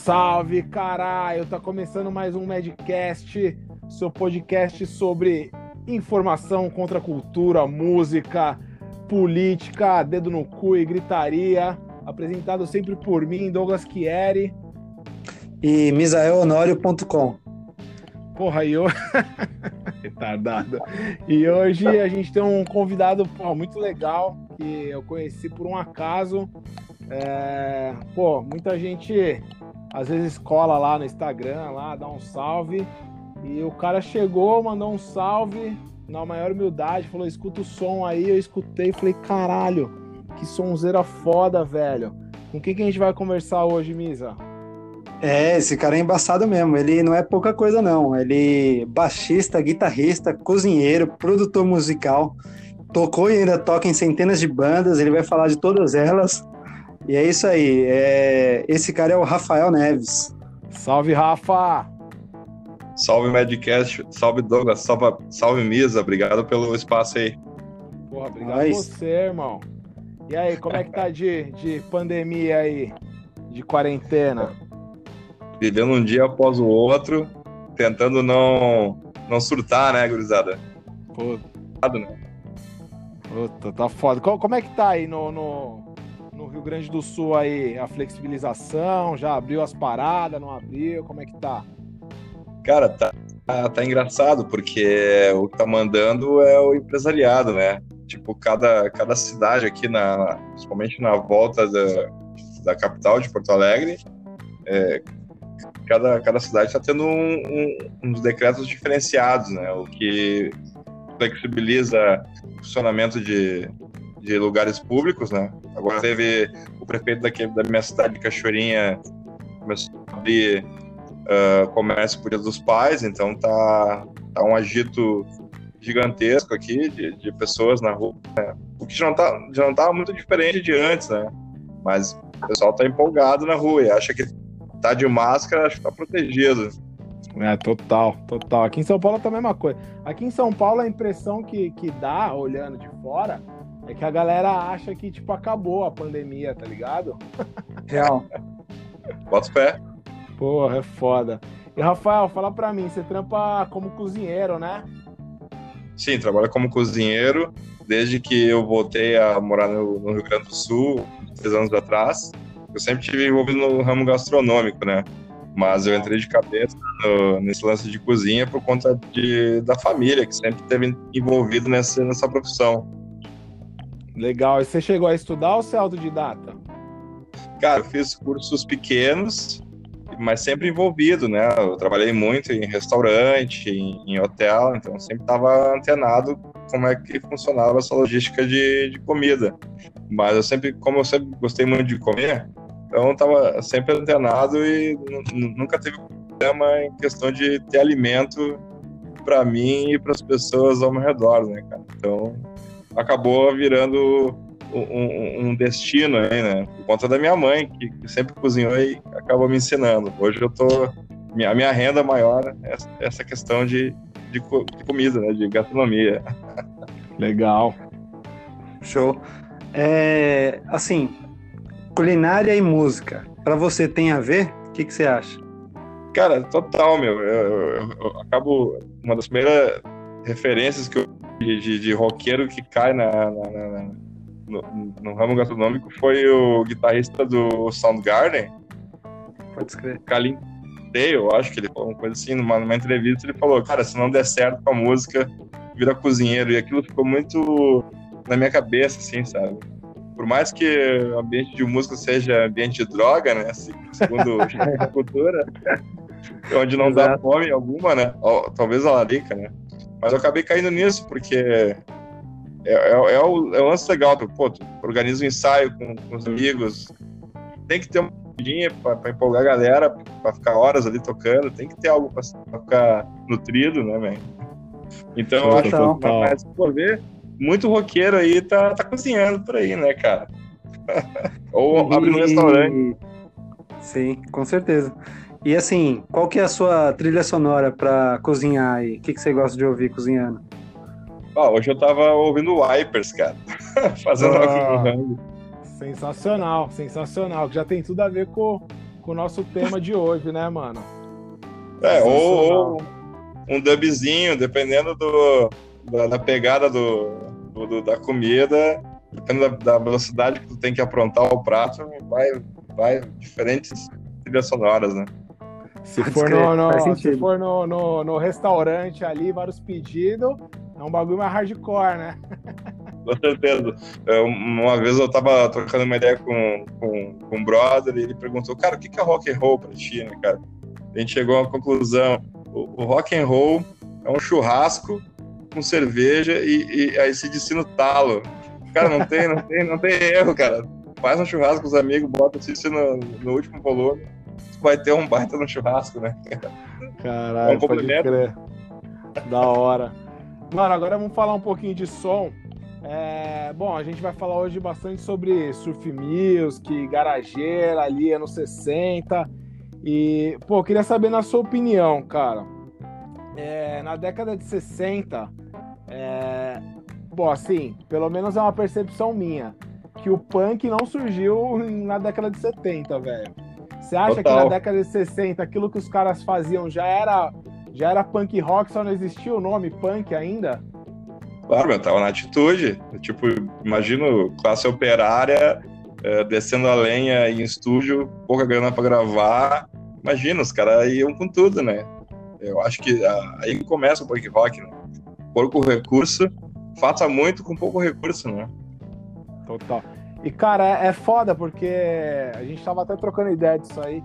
Salve, caralho! Tá começando mais um Madcast, seu podcast sobre informação contra a cultura, música, política, dedo no cu e gritaria. Apresentado sempre por mim, Douglas Chieri. E misaelhonório.com. Porra, e hoje. Retardado. E hoje a gente tem um convidado pô, muito legal que eu conheci por um acaso. É... Pô, muita gente às vezes cola lá no Instagram, lá, dá um salve. E o cara chegou, mandou um salve na maior humildade, falou: escuta o som aí. Eu escutei e falei: caralho, que sonzeira foda, velho. Com quem que a gente vai conversar hoje, Misa? É, esse cara é embaçado mesmo. Ele não é pouca coisa, não. Ele é baixista, guitarrista, cozinheiro, produtor musical. Tocou e ainda toca em centenas de bandas. Ele vai falar de todas elas. E é isso aí. É... Esse cara é o Rafael Neves. Salve, Rafa! Salve, Madcast. Salve, Douglas. Salve, salve Misa. Obrigado pelo espaço aí. Porra, obrigado Mas... você, irmão. E aí, como é que tá de, de pandemia aí? De quarentena? Vivendo um dia após o outro, tentando não, não surtar, né, gurizada? Puta. Né? Puta, tá foda. Como é que tá aí no, no, no Rio Grande do Sul aí a flexibilização? Já abriu as paradas, não abriu? Como é que tá? Cara, tá, tá engraçado, porque o que tá mandando é o empresariado, né? Tipo, cada, cada cidade aqui, na, principalmente na volta da, da capital de Porto Alegre, é, cada, cada cidade está tendo um, um, uns decretos diferenciados, né? O que flexibiliza o funcionamento de, de lugares públicos, né? Agora teve o prefeito daqui, da minha cidade, de Cachoeirinha, começou a abrir uh, comércio por Dia dos Pais, então tá, tá um agito gigantesco aqui de, de pessoas na rua, né? o que já não, tá, já não tava muito diferente de antes, né? Mas o pessoal tá empolgado na rua e acha que tá de máscara, acho que tá protegido. É, total, total. Aqui em São Paulo tá a mesma coisa. Aqui em São Paulo a impressão que, que dá, olhando de fora, é que a galera acha que, tipo, acabou a pandemia, tá ligado? Real. Bota pé. Porra, é foda. E Rafael, fala pra mim, você trampa como cozinheiro, né? Sim, trabalho como cozinheiro desde que eu voltei a morar no, no Rio Grande do Sul, três anos atrás. Eu sempre tive envolvido no ramo gastronômico, né? Mas eu entrei de cabeça no, nesse lance de cozinha por conta de, da família, que sempre esteve envolvido nessa, nessa profissão. Legal. E você chegou a estudar ou você é autodidata? Cara, eu fiz cursos pequenos, mas sempre envolvido, né? Eu trabalhei muito em restaurante, em, em hotel, então sempre estava antenado como é que funcionava essa logística de, de comida. Mas eu sempre, como eu sempre gostei muito de comer, então estava sempre antenado e nunca teve problema em questão de ter alimento para mim e para as pessoas ao meu redor, né, cara? Então acabou virando um, um, destino aí, né? Por conta da minha mãe, que, que, sempre cozinhou e acabou me ensinando. Hoje eu tô. Minha, a minha renda maior é essa questão de, de, de comida, né? De gastronomia. Legal. Show. É, assim, culinária e música, para você tem a ver? O que, que você acha? Cara, total, meu. Eu, eu, eu, acabo. Uma das primeiras referências que eu de, de, roqueiro que cai na, na, na no, no, ramo gastronômico foi o guitarrista do Soundgarden. Pode escrever. Kalim Day, eu acho que ele falou uma coisa assim, numa, numa entrevista, ele falou, cara, se não der certo com a música, vira cozinheiro. E aquilo ficou muito na minha cabeça, assim, sabe? Por mais que o ambiente de música seja ambiente de droga, né? Assim, segundo a cultura, onde não Exato. dá fome alguma, né? talvez a larica, né? Mas eu acabei caindo nisso, porque é, é, é, o, é o lance legal. Pô, tu organiza um ensaio com, com os amigos, tem que ter uma vidinha para empolgar a galera, para ficar horas ali tocando, tem que ter algo para ficar nutrido, né, velho? Então eu acho que mas, por ver, muito roqueiro aí tá, tá cozinhando por aí, né, cara? Ou abrindo um restaurante. Sim, com certeza. E assim, qual que é a sua trilha sonora para cozinhar aí? O que, que você gosta de ouvir cozinhando? Ah, hoje eu tava ouvindo Wipers, cara. Fazendo ah, Sensacional, sensacional. Já tem tudo a ver com, com o nosso tema de hoje, né, mano? É, ou, ou um dubzinho, dependendo do, da, da pegada do, do, do, da comida, dependendo da, da, velocidade que tu tem que aprontar o prato, vai, vai diferentes trilhas sonoras, né? Se for, no, no se for no, no, no, restaurante ali, vários pedidos, é um bagulho mais hardcore, né? Com certeza. Eu, uma vez eu tava trocando uma ideia com, com, com um brother e ele perguntou, cara, o que é rock and roll pra ti, né, cara? A gente chegou a uma conclusão. O, o rock and roll é um churrasco com cerveja e, e aí se no talo. Cara, não tem, não tem, não tem erro, cara. Faz um churrasco com os amigos, bota o no, no último volume vai ter um baita no churrasco, né? Caralho, é um. Da hora. Mano, agora vamos falar um pouquinho de som. É, bom, a gente vai falar hoje bastante sobre surf music, garageira ali, anos 60. E, pô, queria saber na sua opinião, cara. É, na década de 60, é, bom, assim, pelo menos é uma percepção minha, que o punk não surgiu na década de 70, velho. Você acha Total. que na década de 60 aquilo que os caras faziam já era já era punk rock, só não existia o nome punk ainda? Claro, meu, tava na atitude. Tipo, imagino classe operária é, descendo a lenha em estúdio, pouca grana para gravar. Imagina, os caras iam com tudo, né? Eu acho que ah, aí começa o punk rock, né? Pouco recurso, faça muito com pouco recurso, né? Total. E, cara, é, é foda porque a gente tava até trocando ideia disso aí.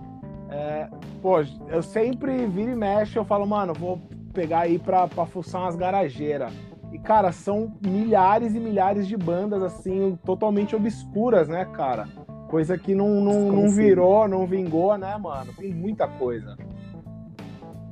É, pô, eu sempre viro e mexe, eu falo, mano, vou pegar aí pra, pra fuçar umas garageiras. E, cara, são milhares e milhares de bandas, assim, totalmente obscuras, né, cara? Coisa que não, não, não virou, não vingou, né, mano? Tem muita coisa.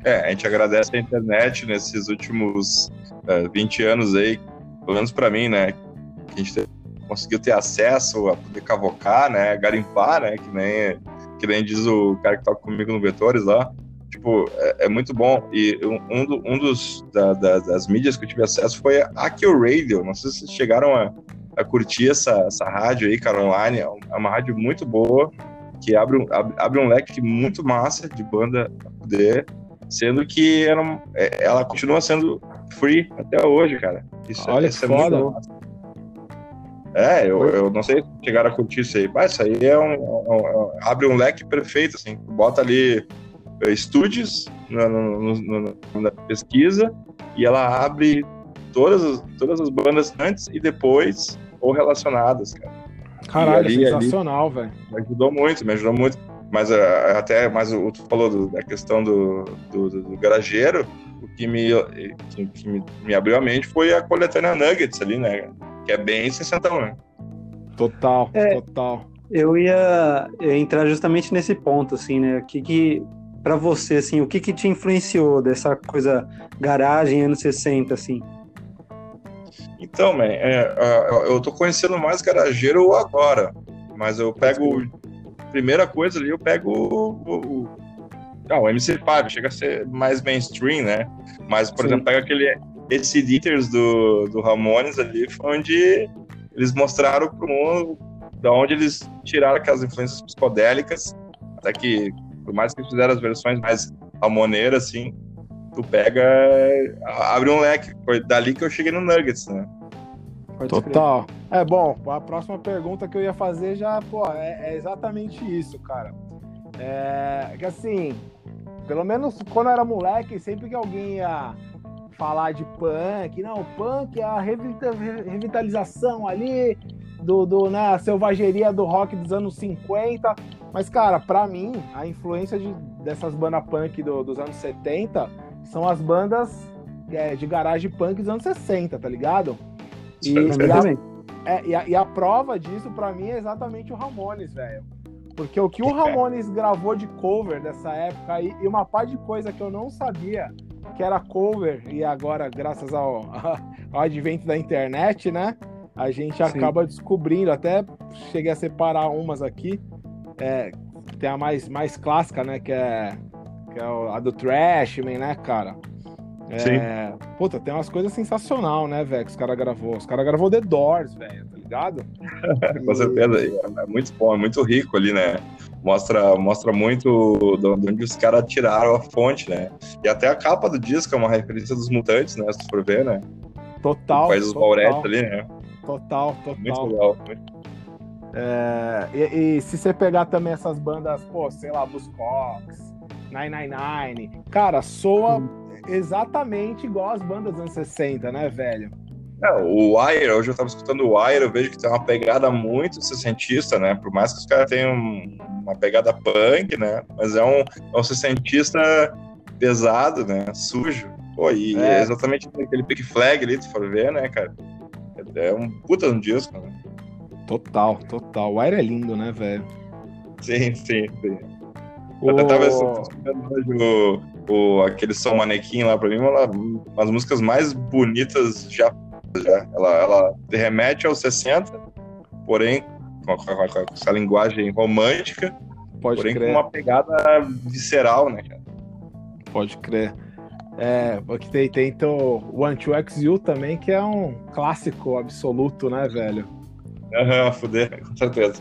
É, a gente agradece a internet nesses últimos uh, é, 20 anos aí, pelo menos pra mim, né? Que a gente teve conseguiu ter acesso a poder cavocar, né? Garimpar, né? Que nem, que nem diz o cara que toca comigo no Vetores lá. Tipo, é, é muito bom. E um, do, um dos da, da, das mídias que eu tive acesso foi a Akio Radio. Não sei se vocês chegaram a, a curtir essa, essa rádio aí, cara, online. É uma rádio muito boa, que abre um, abre, abre um leque muito massa de banda pra poder sendo que ela, é, ela continua sendo free até hoje, cara. Isso, Olha, isso é foda. muito é, eu, eu não sei se chegaram a curtir isso aí. Mas isso aí é um, um, um, abre um leque perfeito, assim. Bota ali eh, estúdios na, na, pesquisa e ela abre todas as, todas as bandas antes e depois ou relacionadas, cara. Caralho, ali, sensacional, velho. Me ajudou muito, me ajudou muito. Mas uh, até, mas o tu falou do, da questão do, do, do, garageiro, o que me, que, que me, me abriu a mente foi a coletânea Nuggets ali, né? Que é bem sessentão, né? Total, é, total. Eu ia, entrar justamente nesse ponto, assim, né? O que que, pra você, assim, o que que te influenciou dessa coisa garagem anos 60, assim? Então, man, é, eu tô conhecendo mais garageiro agora, mas eu pego, primeira coisa ali, eu pego o, o, ah, o MC5, chega a ser mais mainstream, né? Mas, por Sim. exemplo, pega aquele esse Dieters do, do Ramones ali foi onde eles mostraram pro mundo da onde eles tiraram aquelas influências psicodélicas, até que, por mais que eles fizeram as versões mais ramoneiras, assim, tu pega, abre um leque. Foi dali que eu cheguei no Nuggets, né? Total. É bom, a próxima pergunta que eu ia fazer já, pô, é, é exatamente isso, cara. É que assim, pelo menos quando eu era moleque, sempre que alguém ia falar de punk, não, punk é a revitalização ali do, do né, a selvageria do rock dos anos 50. Mas, cara, para mim, a influência de, dessas bandas punk do, dos anos 70 são as bandas é, de garagem punk dos anos 60, tá ligado? E, e, a, é, e, a, e a prova disso, para mim, é exatamente o Ramones, velho. Porque o que o Ramones gravou de cover dessa época e, e uma par de coisa que eu não sabia que era cover, e agora, graças ao, ao advento da internet, né? A gente Sim. acaba descobrindo, até cheguei a separar umas aqui. É, tem a mais, mais clássica, né? Que é, que é a do Trashman, né, cara? É, Sim. Puta, tem umas coisas sensacional, né, velho, que os caras gravou. Os caras gravou The Doors, velho, tá ligado? Com certeza, é muito bom, é muito rico ali, né? Mostra, mostra muito de onde os caras tiraram a fonte, né? E até a capa do disco é uma referência dos mutantes, né? Se tu for ver, né? Total. Faz os Mauretes ali, né? Total, total. Muito legal. É, e, e, se você pegar também essas bandas, pô, sei lá, Buzzcocks, 999, cara, soa exatamente igual as bandas dos anos 60, né, velho? É, o Wire, hoje eu tava escutando o Wire, eu vejo que tem uma pegada muito sessentista, né? Por mais que os caras tenham uma pegada punk, né? Mas é um, é um sessentista pesado, né? Sujo. Pô, e é. exatamente aquele pick flag ali, tu for ver, né, cara? É um puta no disco, né? Total, total. O Wire é lindo, né, velho? Sim, sim, sim. O... Eu tava escutando hoje o, o, aquele som manequim lá pra mim, uma, uma das músicas mais bonitas já já. Ela, ela remete aos 60, porém com, com, com essa linguagem romântica, Pode porém crer. com uma pegada visceral, né, cara? Pode crer. É, porque tem, tem então, One to X You também, que é um clássico absoluto, né, velho? Aham, uhum, fuder, com certeza.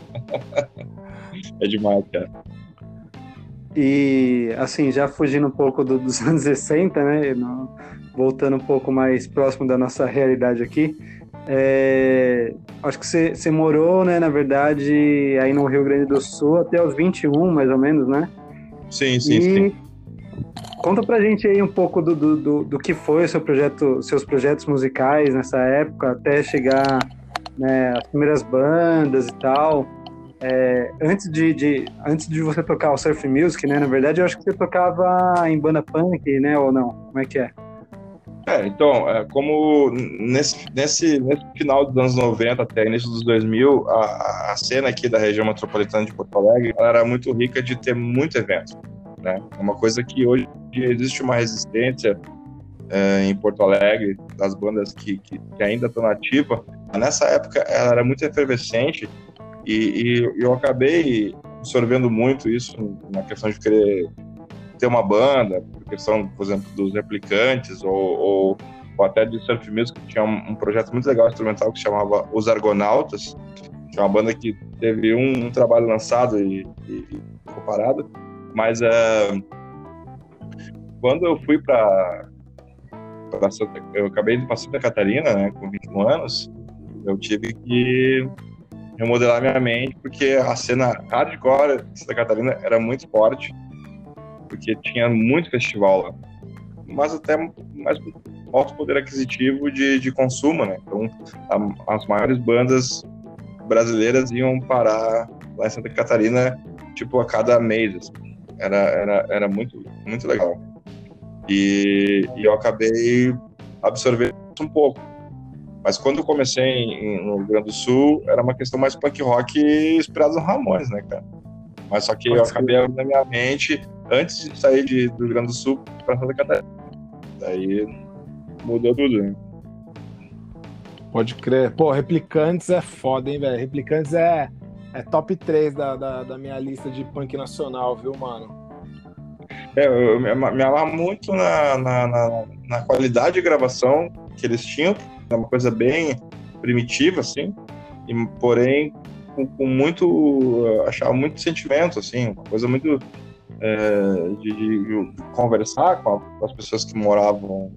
é demais, cara. E, assim, já fugindo um pouco do, dos anos 60, né? No, voltando um pouco mais próximo da nossa realidade aqui, é, acho que você, você morou, né, na verdade, aí no Rio Grande do Sul até os 21, mais ou menos, né? Sim, sim, e sim. Conta pra gente aí um pouco do, do, do, do que foi seu projeto, seus projetos musicais nessa época, até chegar né, as primeiras bandas e tal. É, antes, de, de, antes de você tocar o surf music, né? Na verdade, eu acho que você tocava em banda punk, né? Ou não? Como é que é? É, então, é, como nesse, nesse, nesse final dos anos 90 até início dos 2000, a, a cena aqui da região metropolitana de Porto Alegre era muito rica de ter muito evento. Né? É uma coisa que hoje existe uma resistência é, em Porto Alegre, das bandas que, que, que ainda estão ativas. Nessa época ela era muito efervescente e, e eu acabei absorvendo muito isso na questão de querer ter uma banda, por questão, por exemplo, dos replicantes, ou, ou, ou até de surf que tinha um, um, projeto muito legal instrumental que chamava Os Argonautas, que é uma banda que teve um, um trabalho lançado e, e, ficou parado, mas é, quando eu fui para eu acabei de passar Santa Catarina, né, com 21 anos, eu tive que remodelar minha mente, porque a cena hardcore de Santa Catarina era muito forte porque tinha muito festival lá. Mas até mais alto poder aquisitivo de, de consumo, né? Então, a, as maiores bandas brasileiras iam parar lá em Santa Catarina, tipo, a cada mês. Assim. Era, era, era muito, muito legal. E, e eu acabei absorvendo um pouco. Mas quando eu comecei em, no Rio Grande do Sul, era uma questão mais punk rock inspirado no Ramones, né, cara? Mas só que Pode eu acabei abrindo na minha mente antes de sair de, do Rio Grande do Sul para Santa Catarina. Daí mudou tudo, né? Pode crer. Pô, Replicantes é foda, hein, velho? Replicantes é, é top 3 da, da, da, minha lista de punk nacional, viu, mano? É, eu me, me amarro muito na, na, na, na, qualidade de gravação que eles tinham, é uma coisa bem primitiva, assim, e, porém com, com muito. achava muito sentimento, assim, uma coisa muito é, de, de, conversar com, a, com, as pessoas que moravam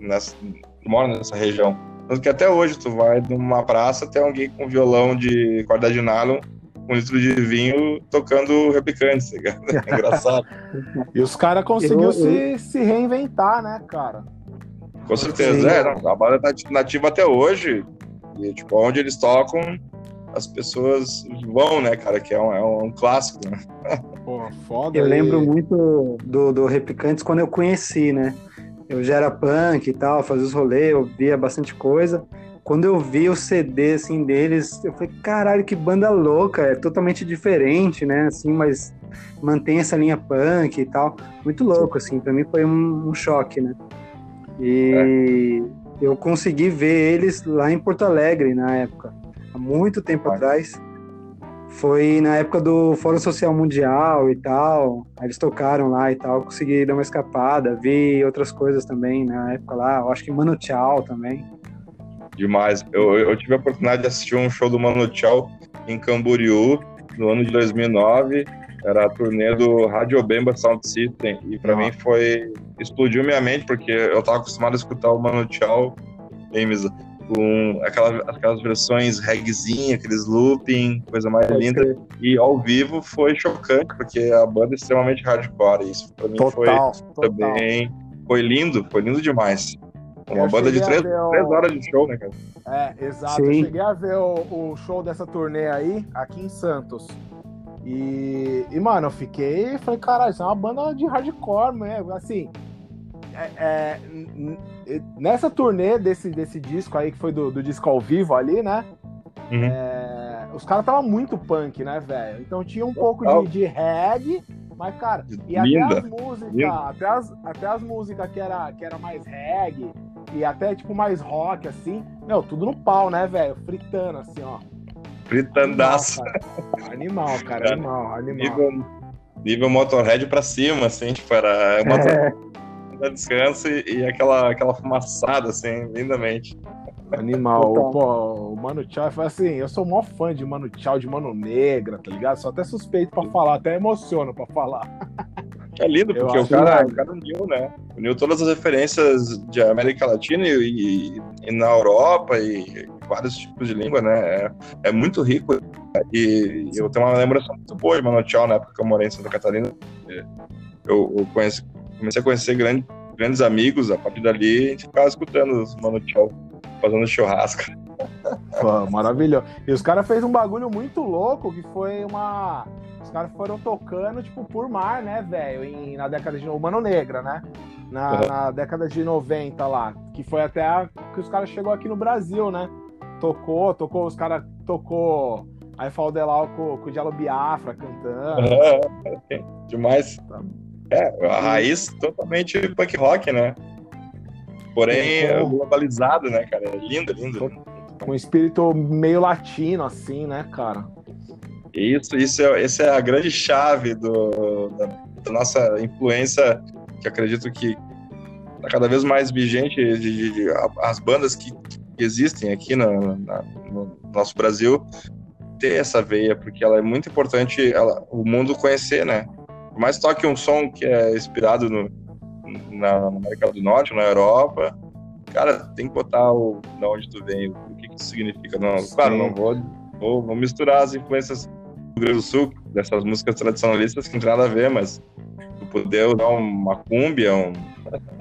nessa, que moram nessa região. Tanto que até hoje tu vai numa praça, tem alguém com violão de corda de nylon, um litro de vinho, tocando replicantes, tá ligado? É engraçado. e os caras conseguiram se, se reinventar, né, cara? Com certeza, é, não, a banda tá nativa até hoje. E, tipo, onde eles tocam, as pessoas vão, né, cara? Que é um, é um clássico, né? Pô, foda. Eu lembro muito do, do Replicantes quando eu conheci, né? Eu já era punk e tal, fazia os rolês, eu via bastante coisa. Quando eu vi o CD, assim, deles, eu falei, caralho, que banda louca, é totalmente diferente, né? Assim, mas mantém essa linha punk e tal. Muito louco, assim, pra mim foi um, um choque, né? E é. eu consegui ver eles lá em Porto Alegre na época há muito tempo atrás. Foi na época do Fórum Social Mundial e tal. Aí eles tocaram lá e tal, consegui dar uma escapada, vi outras coisas também na época lá. Eu acho que Mano Tchau também. Demais. Eu, eu tive a oportunidade de assistir um show do Mano Tchau em Camboriú no ano de 2009 Era a turnê do Radio Bemba Sound System. E pra Ah. mim foi. Explodiu minha mente, porque eu tava acostumado a escutar o Mano Chao James, com aquelas, aquelas versões reggaezinha, aqueles looping, coisa mais Pode linda. E ao vivo foi chocante, porque a banda é extremamente hardcore. Isso pra mim foi Total, total. também. Foi lindo, foi lindo demais. Uma Eu banda de três, o- três horas de show, né, cara? É, exato. Sim. Eu cheguei a ver o, o show dessa turnê aí, aqui em Santos. E, e, mano, eu fiquei. Falei, caralho, isso é uma banda de hardcore mesmo. Assim, é- é, nessa turnê desse, desse disco aí, que foi do, do disco ao vivo ali, né? Uhum. É, os caras estavam muito punk, né, velho? Então tinha um pouco de, de reggae, mas, cara, e até Linda. as músicas, Linda. até as, até as músicas que era, que era mais reggae e até tipo mais rock, assim, meu, tudo no pau, né, velho? Fritando, assim, ó. Fritandaço. Animal, cara. Animal, animal, animal. Nível, nível Motorhead pra cima, assim, tipo, era uma é. descanso e, e aquela, aquela fumaçada, assim, lindamente. Animal. Pô, o Mano Tchau foi assim, eu sou mó fã de Mano Tchau, de Mano Negra, tá ligado? Sou até suspeito pra falar, até emociono pra falar. É lindo, porque o cara, o cara uniu, né? Uniu todas as referências de América Latina e, e- e na Europa e vários tipos de língua, né? É, é muito rico. E, eu tenho uma lembrança muito boa de Mano Tchau, na época que eu morei em Santa Catarina. Eu, eu conheci- comecei a conhecer grande- grandes amigos, a partir dali a gente ficava escutando os Mano Tchau, fazendo churrasco. Pô, maravilhoso. E os caras fez um bagulho muito louco que foi uma. Os caras foram tocando, tipo, por mar, né, velho? Na década de. O Mano Negra, né? Na, Uhum. na década de 90 lá. Que foi até a... que os caras chegou aqui no Brasil, né? Tocou, tocou, os caras tocou. Aí Faldelau com, com o Diallo Biafra cantando. Demais. É, a raiz totalmente punk rock, né? Porém, Sim. globalizado, né, cara? É lindo, lindo. Um espírito meio latino, assim, né, cara? Isso, isso é, essa é a grande chave do, da, da nossa influência, que acredito que está cada vez mais vigente, de, de- de- as bandas que, existem aqui na- no nosso Brasil, ter essa veia, porque ela é muito importante ela, o mundo conhecer, né? Por mais que toque um som que é inspirado no, na América do Norte, na Europa, cara, tem que botar o, da onde tu vem, o que, que isso significa. Não, claro, Sim. não vou, vou, vou misturar as influências do Rio Grande do Sul, dessas músicas tradicionalistas que não tem nada a ver, mas tu poder usar uma cúmbia, um,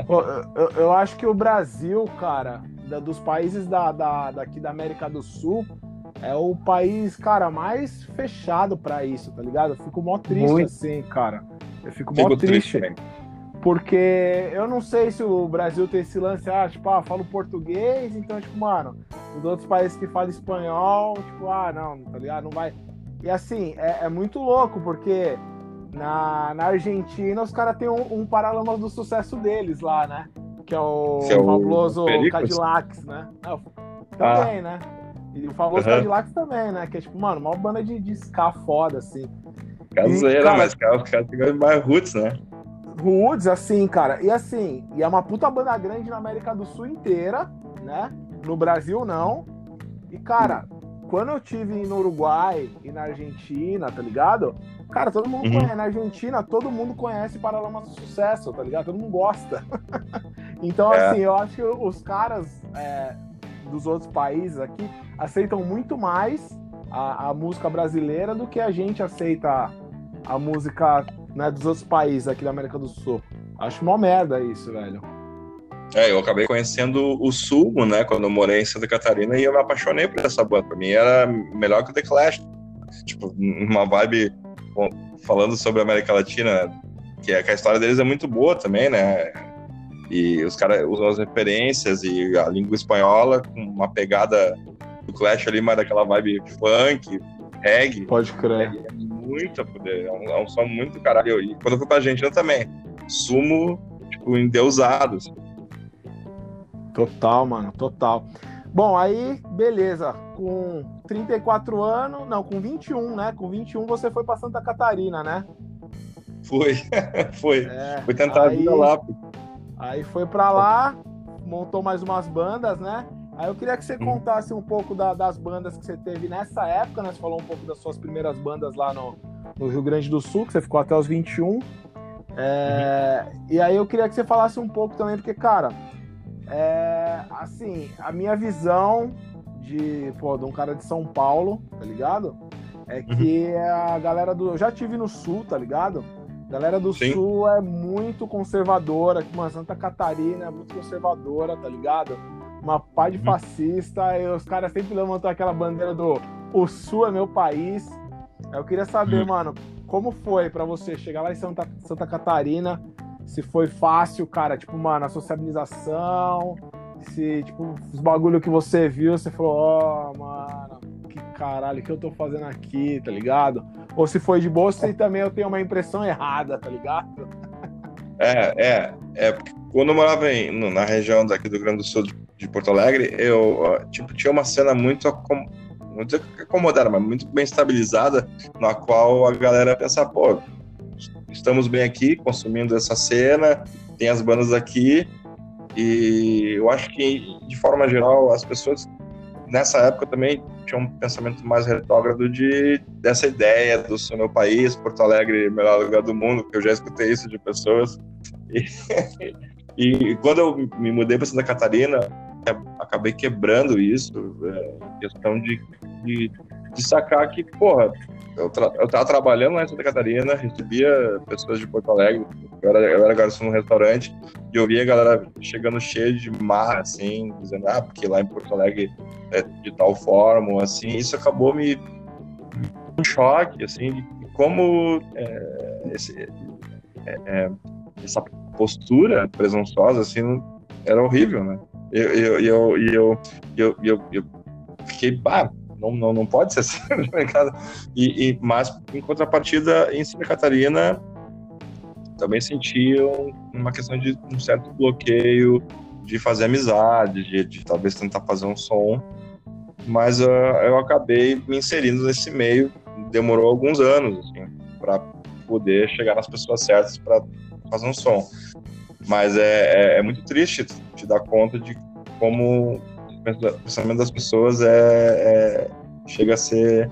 Pô, eu, eu acho que o Brasil, cara, da- dos países da, da- daqui da América do Sul, é o país, cara, mais fechado pra isso, tá ligado? Eu fico mó triste Muito. assim, cara. Eu fico mó fico triste. triste também. Porque eu não sei se o Brasil tem esse lance, ah, tipo, ah, falo português, então, tipo, mano, os outros países que falam espanhol, tipo, ah, não, tá ligado? Não vai. E assim, é, é muito louco, porque na, na Argentina os caras têm um, um paralama do sucesso deles lá, né? Que é o é o fabuloso Pericles? Cadillacs, né? Não, também, né? E o famoso Aham. Cadillacs também, né? Que é tipo, mano, uma banda de, de ska foda, assim. Caseira, cara- mas cara, os caras têm mais roots, né? Roots, assim, cara. E assim, e é uma puta banda grande na América do Sul inteira, né? No Brasil, não. E, cara, quando eu tive no Uruguai e na Argentina, tá ligado? Cara, todo mundo Uhum. conhece. Na Argentina, todo mundo conhece Paralamas do Sucesso, tá ligado? Todo mundo gosta. então, É. assim, eu acho que os caras é, dos outros países aqui aceitam muito mais a, a música brasileira do que a gente aceita a música né, dos outros países aqui da América do Sul. Acho uma merda isso, velho. É, eu acabei conhecendo o Sumo, né, quando eu morei em Santa Catarina e eu me apaixonei por essa banda. Pra mim era melhor que o The Clash. Tipo, uma vibe bom, falando sobre a América Latina, que, é, que a história deles é muito boa também, né? E os caras usam as referências e a língua espanhola com uma pegada do Clash ali, mas daquela vibe funk, reggae. Pode crer. É muito a poder, é um, é um som muito caralho. E quando eu fui pra Argentina também, sumo, tipo, endeusado. assim. Total, mano, total. Bom, aí, beleza. Com 34 anos, não, com 21, né? Com 21 você foi pra Santa Catarina, né? Fui, fui. É, Fui tentar a aí, vida lá. Aí foi pra lá, montou mais umas bandas, né? Aí eu queria que você Uhum. contasse um pouco da- das bandas que você teve nessa época, né? Você falou um pouco das suas primeiras bandas lá no, no Rio Grande do Sul, que você ficou até os 21. É, uhum. E aí eu queria que você falasse um pouco também, porque, cara, é, assim, a minha visão de, pô, de um cara de São Paulo, tá ligado? É uhum. que uhum. a galera do. Eu já tive no Sul, tá ligado? A galera do Sim. Sul é muito conservadora, uma Santa Catarina é muito conservadora, tá ligado? Uma pai de uhum. fascista, e os caras sempre levantam aquela bandeira do o Sul é meu país. Eu queria saber, uhum. mano, como foi para você chegar lá em Santa, Santa Catarina? Se foi fácil, cara, tipo, mano, a sociabilização, se, tipo, os bagulho que você viu, você falou, ó, oh, mano, que caralho, que eu tô fazendo aqui, tá ligado? Ou se foi de boa, se também eu tenho uma impressão errada, tá ligado? É, é, é, quando eu morava em, na região daqui do Rio Grande do Sul de, de Porto Alegre, eu, tipo, tinha uma cena muito dizer acomodada, mas muito bem estabilizada, na qual a galera pensa, pô, estamos bem aqui, consumindo essa cena, tem as bandas aqui, e eu acho que, de forma geral, as pessoas nessa época também tinham um pensamento mais retrógrado de, dessa ideia do seu meu país, Porto Alegre, melhor lugar do mundo, porque eu já escutei isso de pessoas. E, e quando eu me mudei para Santa Catarina, acabei quebrando isso, é, questão de, de, de, sacar que, porra, eu, tra eu tava trabalhando lá em Santa Catarina, recebia pessoas de Porto Alegre, eu era, eu era garçom num restaurante, e eu via a galera chegando cheia de mar, assim, dizendo, ah, porque lá em Porto Alegre é de tal forma, assim, isso acabou me um choque, assim, de como é, esse, é, é essa postura presunçosa, assim, era horrível, né? Eu, eu, eu, eu, eu, eu, eu fiquei, pá, não, não, não pode ser assim, e, e, mas, em contrapartida, em Santa Catarina, também senti uma questão de um certo bloqueio de fazer amizade, de, de talvez tentar fazer um som, mas uh, eu acabei me inserindo nesse meio, demorou alguns anos, assim, para poder chegar nas pessoas certas para fazer um som. Mas é, é, é, muito triste te dar conta de como o pensamento das pessoas é, é, chega a ser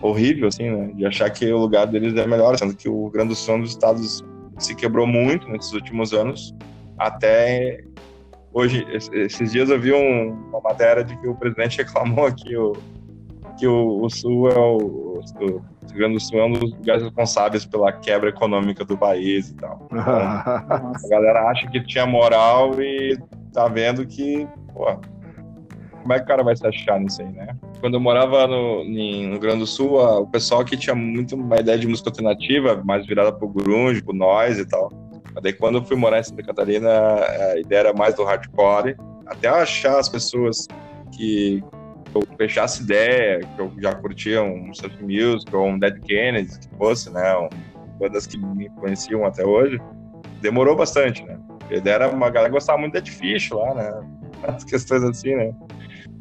horrível, assim, né? De achar que o lugar deles é melhor, sendo que o Grande do Sul dos Estados se quebrou muito nesses últimos anos, até hoje, esses dias eu vi um, uma matéria de que o presidente reclamou que o, que o, o Sul é o, o, Rio Grande do Sul é um dos lugares responsáveis pela quebra econômica do país e tal. Então, a galera acha que tinha moral e tá vendo que, pô, como é que o cara vai se achar nisso aí, né? Quando eu morava no, no Rio Grande do Sul, o pessoal que tinha muito uma ideia de música alternativa, mais virada pro grunge, pro noise e tal. Mas daí quando eu fui morar em Santa Catarina, a ideia era mais do hardcore. Até achar as pessoas que eu fechasse ideia, que eu já curtia um surf music ou um Dead Kennedy, que fosse, né? Um, bandas que me influenciam até hoje, demorou bastante, né? A ideia era uma galera gostava muito de Fish lá, né? As questões assim, né?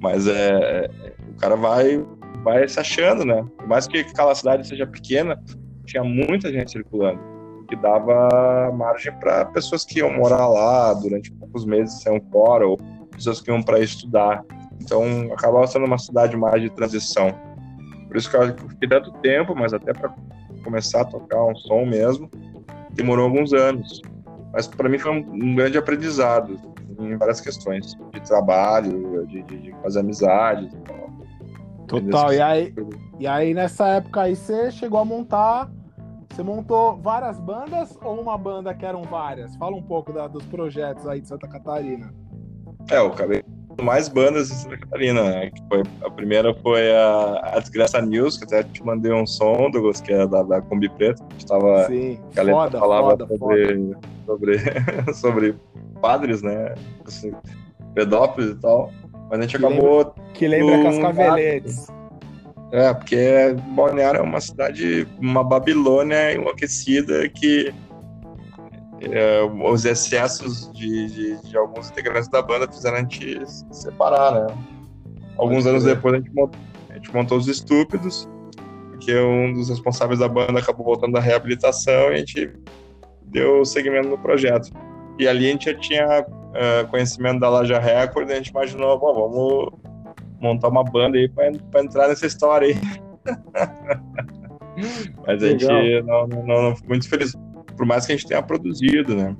Mas é, o cara vai, vai se achando, né? Por mais que aquela cidade seja pequena, tinha muita gente circulando, que dava margem para pessoas que iam morar lá durante poucos meses, saiam fora, ou pessoas que iam para estudar. Então, acabava sendo uma cidade mais de transição. Por isso que eu fiquei tanto tempo, mas até para começar a tocar um som mesmo, demorou alguns anos. Mas para mim foi um, grande aprendizado em várias questões de trabalho, de, de, fazer amizade. Total. E aí, e aí nessa época aí você chegou a montar, você montou várias bandas ou uma banda que eram várias? Fala um pouco da, dos projetos aí de Santa Catarina. É, eu acabei mais bandas em Santa Catarina, né? Foi, a primeira foi a, a Desgraça News, que até te mandei um som, Douglas, que é da, da Kombi Preta. A gente tava. Sim, que a foda, falava foda, sobre, foda. sobre, sobre padres, né? Assim, pedófilos e tal. Mas a gente que acabou. Lembra, que lembra Cascaveletes. É, porque Balneário é uma cidade, uma Babilônia enlouquecida que é, os excessos de, de, de, alguns integrantes da banda fizeram a gente se separar, né? Alguns anos depois a gente, montou, a gente montou os Estúpidos, porque um dos responsáveis da banda acabou voltando da reabilitação e a gente deu seguimento no projeto. E ali a gente já tinha uh, conhecimento da Laja Record e a gente imaginou, vamos montar uma banda aí para entrar nessa história aí. Mas a gente não, não, não, ficou muito feliz. Por mais que a gente tenha produzido, né?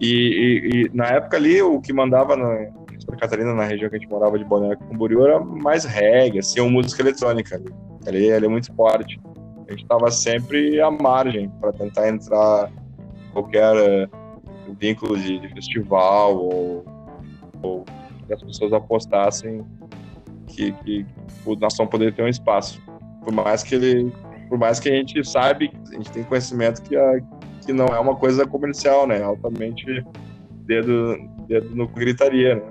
E, e, e na época ali, o que mandava no, Santa Catarina, na região que a gente morava de Boné Camboriú, era mais reggae, assim, uma música eletrônica. Ali, ali é muito forte. A gente estava sempre à margem para tentar entrar qualquer uh, vínculo de, de, festival ou, ou que as pessoas apostassem que, que o Nação poderia ter um espaço. Por mais que ele, por mais que a gente sabe, a gente tem conhecimento que, a, que não é uma coisa comercial, né? Altamente dedo, dedo no gritaria, né?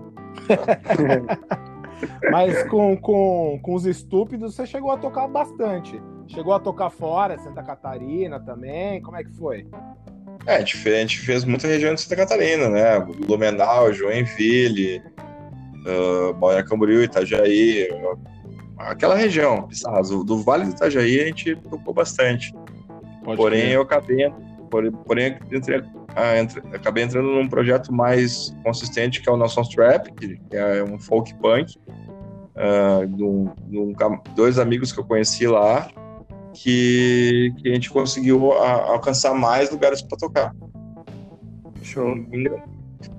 Mas com, com, com os estúpidos você chegou a tocar bastante. Chegou a tocar fora, Santa Catarina também? Como é que foi? É, a gente fez, a gente fez muita região de Santa Catarina, né? Blumenau, Joinville, uh, Balneário Camboriú, Itajaí, uh, aquela região, do, do Vale do Itajaí a gente tocou bastante. Pode Porém, eu acabei, porém, entrei ah, acabei entrando num projeto mais consistente que é o Nations Trap, que, é um folk punk, uh, dois amigos que eu conheci lá, que, que a gente conseguiu a, alcançar mais lugares para tocar. Show.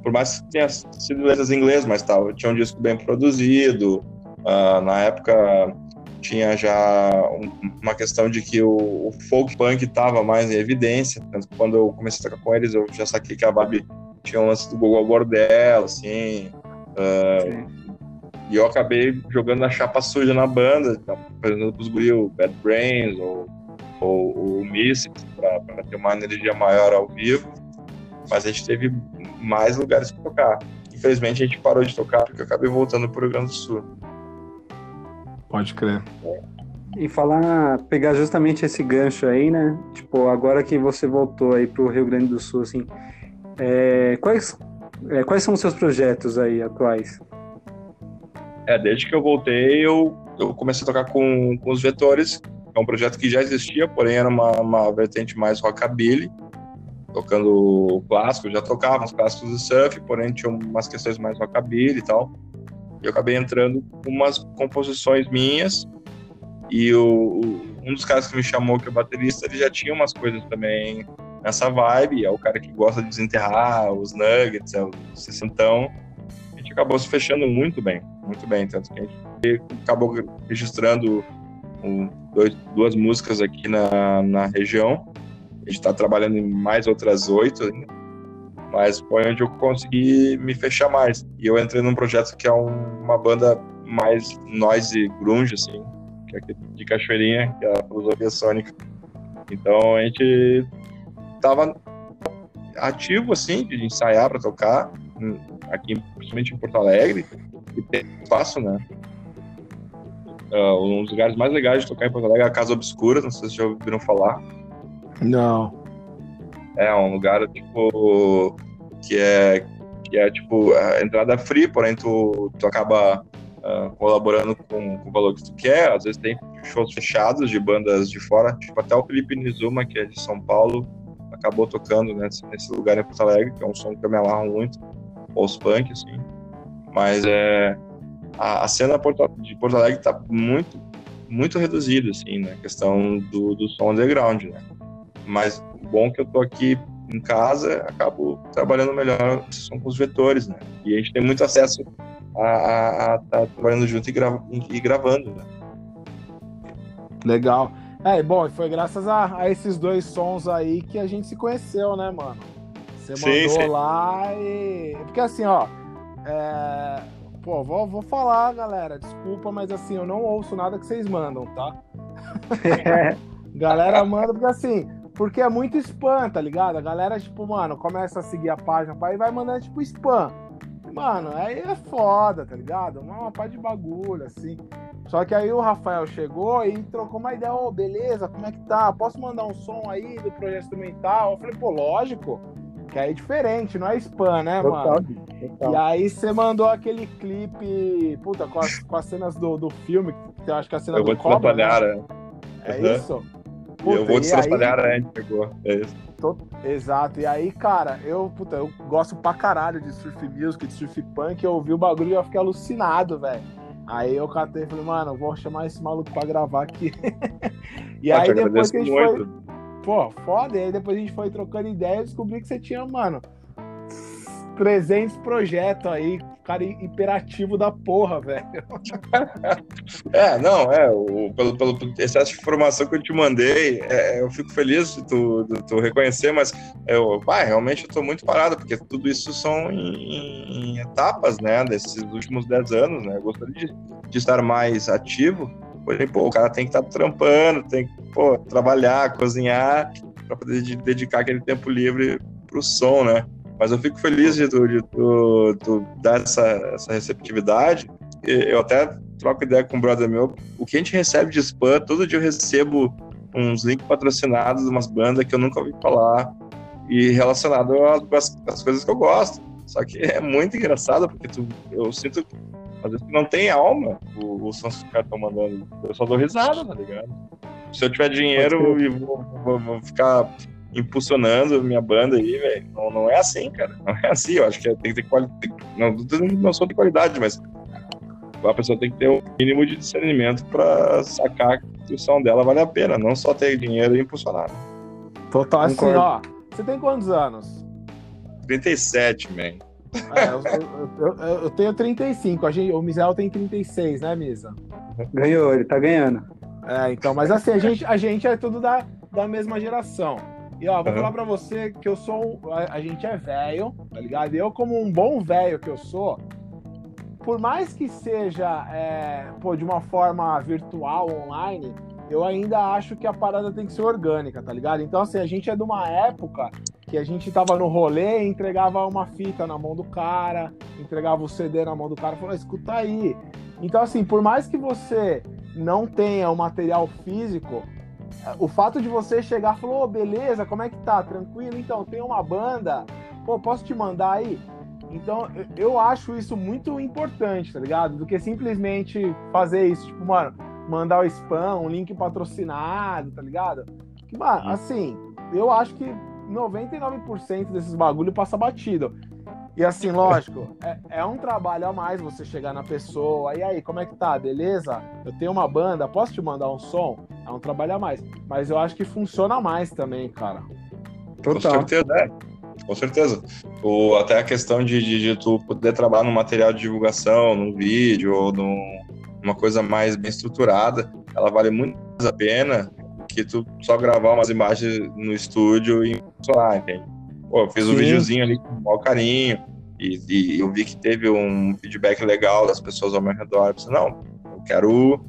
Por mais que tenha sido letras em inglês, mas tal, tinha um disco bem produzido. Uh, na época tinha já um, uma questão de que o, o folk punk estava mais em evidência. Quando eu comecei a tocar com eles, eu já saquei que a Barbie tinha um lance do Google Bordel, assim. Uh, e eu acabei jogando a chapa suja na banda, apresentando pros o Bad Brains ou, ou o Mystics, para ter uma energia maior ao vivo. Mas a gente teve mais lugares para tocar. Infelizmente a gente parou de tocar porque eu acabei voltando para o Rio Grande do Sul. Pode crer. E falar, pegar justamente esse gancho aí, né? Tipo, agora que você voltou aí pro Rio Grande do Sul, assim, é, quais, é, quais são os seus projetos aí atuais? É, desde que eu voltei, eu, eu comecei a tocar com, com os Vetores, é um projeto que já existia, porém era uma, uma vertente mais rockabilly, tocando clássico, já tocava uns clássicos do surf, porém tinha umas questões mais rockabilly e tal eu acabei entrando com umas composições minhas e o, um dos caras que me chamou, que é o baterista, ele já tinha umas coisas também nessa vibe, é o cara que gosta de desenterrar os nuggets, é o sessentão. A gente acabou se fechando muito bem, muito bem, tanto que a gente acabou registrando um, dois, duas músicas aqui na, na região. A gente está trabalhando em mais outras oito ainda mas foi onde eu consegui me fechar mais. E eu entrei num projeto que é um, uma banda mais noise grunge, assim, que é de Cachoeirinha, que é a filosofia sônica. Então a gente tava ativo, assim, de ensaiar para tocar, aqui, principalmente em Porto Alegre, e tem espaço, né? Uh, um dos lugares mais legais de tocar em Porto Alegre é a Casa Obscura, não sei se já ouviram falar. Não. É um lugar, tipo, que é, que é tipo, a entrada free, porém tu, tu acaba uh, colaborando com, com, o valor que tu quer. Às vezes tem shows fechados de bandas de fora, tipo até o Felipe Nizuma, que é de São Paulo, acabou tocando nesse, nesse lugar em Porto Alegre, que é um som que eu me amarro muito, post-punk, assim. Mas é, a, a cena de Porto Alegre tá muito, muito reduzida, assim, na né? questão do, do som underground, né? Mas bom que eu tô aqui em casa, acabo trabalhando melhor com os vetores, né? E a gente tem muito acesso a estar tá trabalhando junto e, grava, e gravando, né? Legal. É, bom, foi graças a, a, esses dois sons aí que a gente se conheceu, né, mano? Você mandou sim, sim. lá e. Porque assim, ó. É... Pô, vou, vou falar, galera. Desculpa, mas assim, eu não ouço nada que vocês mandam, tá? galera manda, porque assim, porque é muito spam, tá ligado? A galera, tipo, mano, começa a seguir a página e vai mandando, tipo, spam. Mano, aí é foda, tá ligado? Uma, uma pá de bagulho, assim. Só que aí o Rafael chegou e trocou uma ideia, ô, oh, beleza, como é que tá? Posso mandar um som aí do projeto instrumental? Eu falei, pô, lógico. Que aí é diferente, não é spam, né, total, mano? Total. E aí você mandou aquele clipe, puta, com as, com as cenas do, do filme, que eu acho que é a cena eu do vou Cobra, né? né? É uhum. isso? Puta, eu vou destrabalhar aí... antes, pegou. É isso. Tô... Exato. E aí, cara, eu, puta, eu gosto pra caralho de surf music, de surf punk. Eu ouvi o bagulho e eu fiquei alucinado, velho. Aí eu catei e falei, mano, vou chamar esse maluco pra gravar aqui. e te aí depois que a gente muito. foi. Pô, foda, e aí depois a gente foi trocando ideia e descobri que você tinha, mano, 300 projetos aí, cara hiperativo da porra, velho. É, não, é, o, pelo, pelo excesso de informação que eu te mandei, é, eu fico feliz de tu, de tu reconhecer, mas eu, pá, realmente eu tô muito parado, porque tudo isso são em, em etapas, né, desses últimos 10 anos, né, eu gostaria de, de estar mais ativo, porém, pô, o cara tem que estar trampando, tem que, pô, trabalhar, cozinhar, para poder de- dedicar aquele tempo livre pro som, né, mas eu fico feliz de tu, dar essa, essa receptividade, eu até troco ideia com um brother meu. O que a gente recebe de spam, todo dia eu recebo uns links patrocinados de umas bandas que eu nunca ouvi falar e relacionado às, às coisas que eu gosto. Só que é muito engraçado porque tu, eu sinto às vezes que não tem alma o, o som que os caras estão mandando. Eu só dou risada, tá ligado? Se eu tiver dinheiro e vou, vou- vou ficar impulsionando minha banda aí, velho, não, não é assim, cara. Não é assim. Eu acho que tem que ter qualidade. Não, não sou de qualidade, mas a pessoa tem que ter o mínimo de discernimento pra sacar que o som dela vale a pena, não só ter dinheiro e impulsionar. Total assim, ó. Você tem quantos anos? 37, man. É, eu, eu- eu- eu tenho 35, a gente, o Misael tem 36, né, Misa? Ganhou, ele tá ganhando. É, então, mas assim, a gente, a gente é tudo da, da mesma geração. E ó, vou Uhum. falar pra você que eu sou. A, a gente é velho, tá ligado? E eu, como um bom velho que eu sou, por mais que seja é, pô, de uma forma virtual, online, eu ainda acho que a parada tem que ser orgânica, tá ligado? Então, assim, a gente é de uma época que a gente tava no rolê e entregava uma fita na mão do cara, entregava o CD na mão do cara e falou, escuta aí. Então, assim, por mais que você não tenha o material físico, o fato de você chegar e falar, ô, beleza, como é que tá? Tranquilo? Então, tem uma banda, pô, posso te mandar aí? Então, eu- eu acho isso muito importante, tá ligado? Do que simplesmente fazer isso, tipo, mano, mandar o spam, um link patrocinado, tá ligado? Que, mano, assim, eu acho que 99% desses bagulho passa batido. E assim, lógico, é, é um trabalho a mais você chegar na pessoa, e aí, como é que tá? Beleza? Eu tenho uma banda, posso te mandar um som? É um trabalho a mais. Mas eu acho que funciona mais também, cara. Com Total. certeza, é. Com certeza. O, até a questão de, de, de tu poder trabalhar num material de divulgação, num vídeo ou num, numa coisa mais bem estruturada, ela vale muito mais a pena que tu só gravar umas imagens no estúdio e funcionar, entende? Pô, eu fiz um Sim. videozinho ali com o maior carinho e, e eu vi que teve um feedback legal das pessoas ao meu redor. Eu pensei, não, eu quero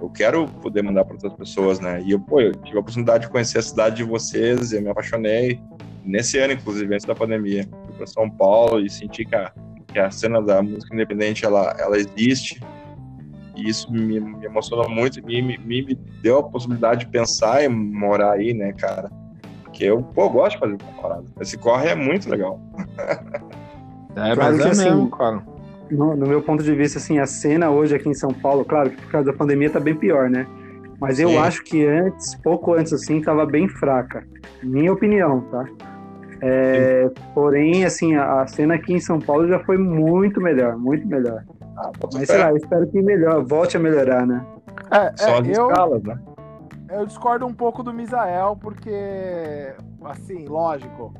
eu quero poder mandar para outras pessoas, né? E eu, pô, eu tive a oportunidade de conhecer a cidade de vocês, e eu me apaixonei nesse ano, inclusive, antes da pandemia. Fui para São Paulo e senti que a, que a cena da música independente ela, ela existe. E isso me, me emocionou muito, me, me, me deu a possibilidade de pensar em morar aí, né, cara? Porque eu, pô, gosto de fazer essa parada. Esse corre é muito legal. É, Claro mas que é assim, mesmo, cara. No, no meu ponto de vista, assim, a cena hoje aqui em São Paulo, claro que por causa da pandemia tá bem pior, né? Mas eu Sim. acho que antes, pouco antes, assim, tava bem fraca. Minha opinião, tá? É, porém, assim, a, a cena aqui em São Paulo já foi muito melhor, muito melhor. Ah, Mas sei lá, eu espero que melhor, volte a melhorar, né? É, as é, eu, escalas, né? Eu discordo um pouco do Misael, porque, assim, lógico,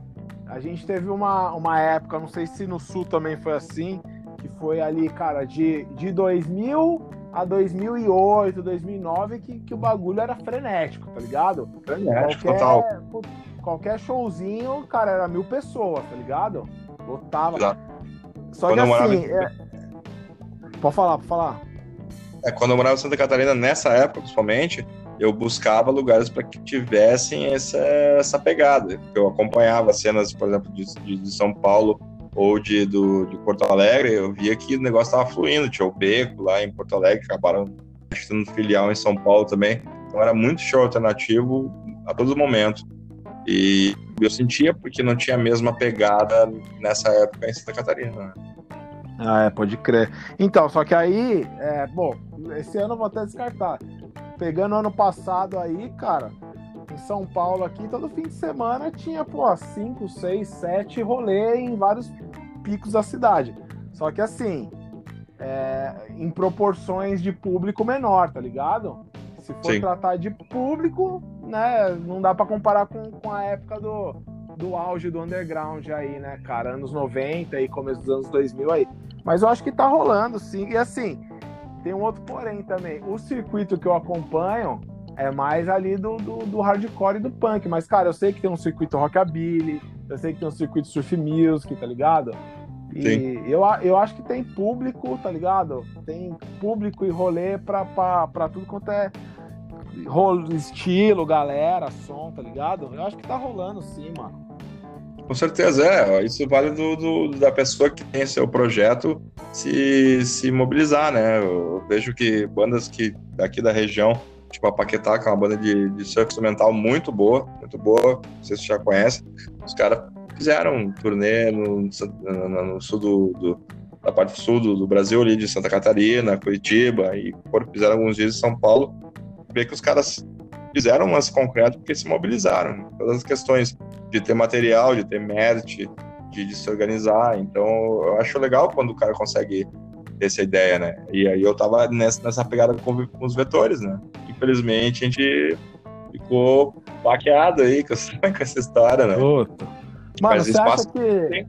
a gente teve uma, uma época, não sei se no Sul também foi assim, que foi ali, cara, de, de 2000 a 2008, 2009, que, que o bagulho era frenético, tá ligado? Frenético, total. pô, qualquer showzinho, cara, era mil pessoas, tá ligado? Lotava. Exato. Só Quando que assim. em- é- Pode falar, pode falar. É, quando eu morava em Santa Catarina, nessa época, principalmente, eu buscava lugares para que tivessem essa, essa pegada. Eu acompanhava cenas, por exemplo, de, de, de São Paulo ou de, do, de Porto Alegre, eu via que o negócio estava fluindo. Tinha o Beco lá em Porto Alegre, acabaram tendo filial em São Paulo também. Então era muito show alternativo a todo momento. E eu sentia porque não tinha a mesma pegada nessa época em Santa Catarina. né? Ah, é, pode crer. Então, só que aí, é, bom, esse ano eu vou até descartar. Pegando ano passado aí, cara, em São Paulo aqui, todo fim de semana tinha, pô, 5, 6, 7 rolê em vários picos da cidade. Só que assim, é, em proporções de público menor, tá ligado? Se for Sim. tratar de público, né, não dá para comparar com, com a época do, do auge do underground aí, né, cara? Anos 90 e começo dos anos 2000 aí. Mas eu acho que tá rolando, sim. E assim, tem um outro porém também. O circuito que eu acompanho é mais ali do, do, do, hardcore e do punk. Mas, cara, eu sei que tem um circuito rockabilly, eu sei que tem um circuito surf music, tá ligado? E eu, eu acho que tem público, tá ligado? Tem público e rolê pra, pra, pra tudo quanto é rolo, estilo, galera, som, tá ligado? Eu acho que tá rolando sim, mano. Com certeza, é. Isso vale do, do, da pessoa que tem seu projeto se, se mobilizar, né? Eu vejo que bandas que daqui da região, tipo a Paquetá, que é uma banda de, de surf instrumental muito boa, muito boa, não sei se já conhece, os caras fizeram um turnê no, no, no sul do, do, da parte sul do, do, Brasil, ali de Santa Catarina, Curitiba, e fizeram alguns dias em São Paulo. Ver que os caras fizeram umas concretas porque se mobilizaram. Todas as questões de ter material, de ter merit, de, de, se organizar. Então, eu acho legal quando o cara consegue ter essa ideia, né? E aí eu tava nessa, nessa pegada com, com os vetores, né? Infelizmente, a gente ficou baqueado aí com essa, com essa história, né? Puta. Mano, Mas você espaço... acha que...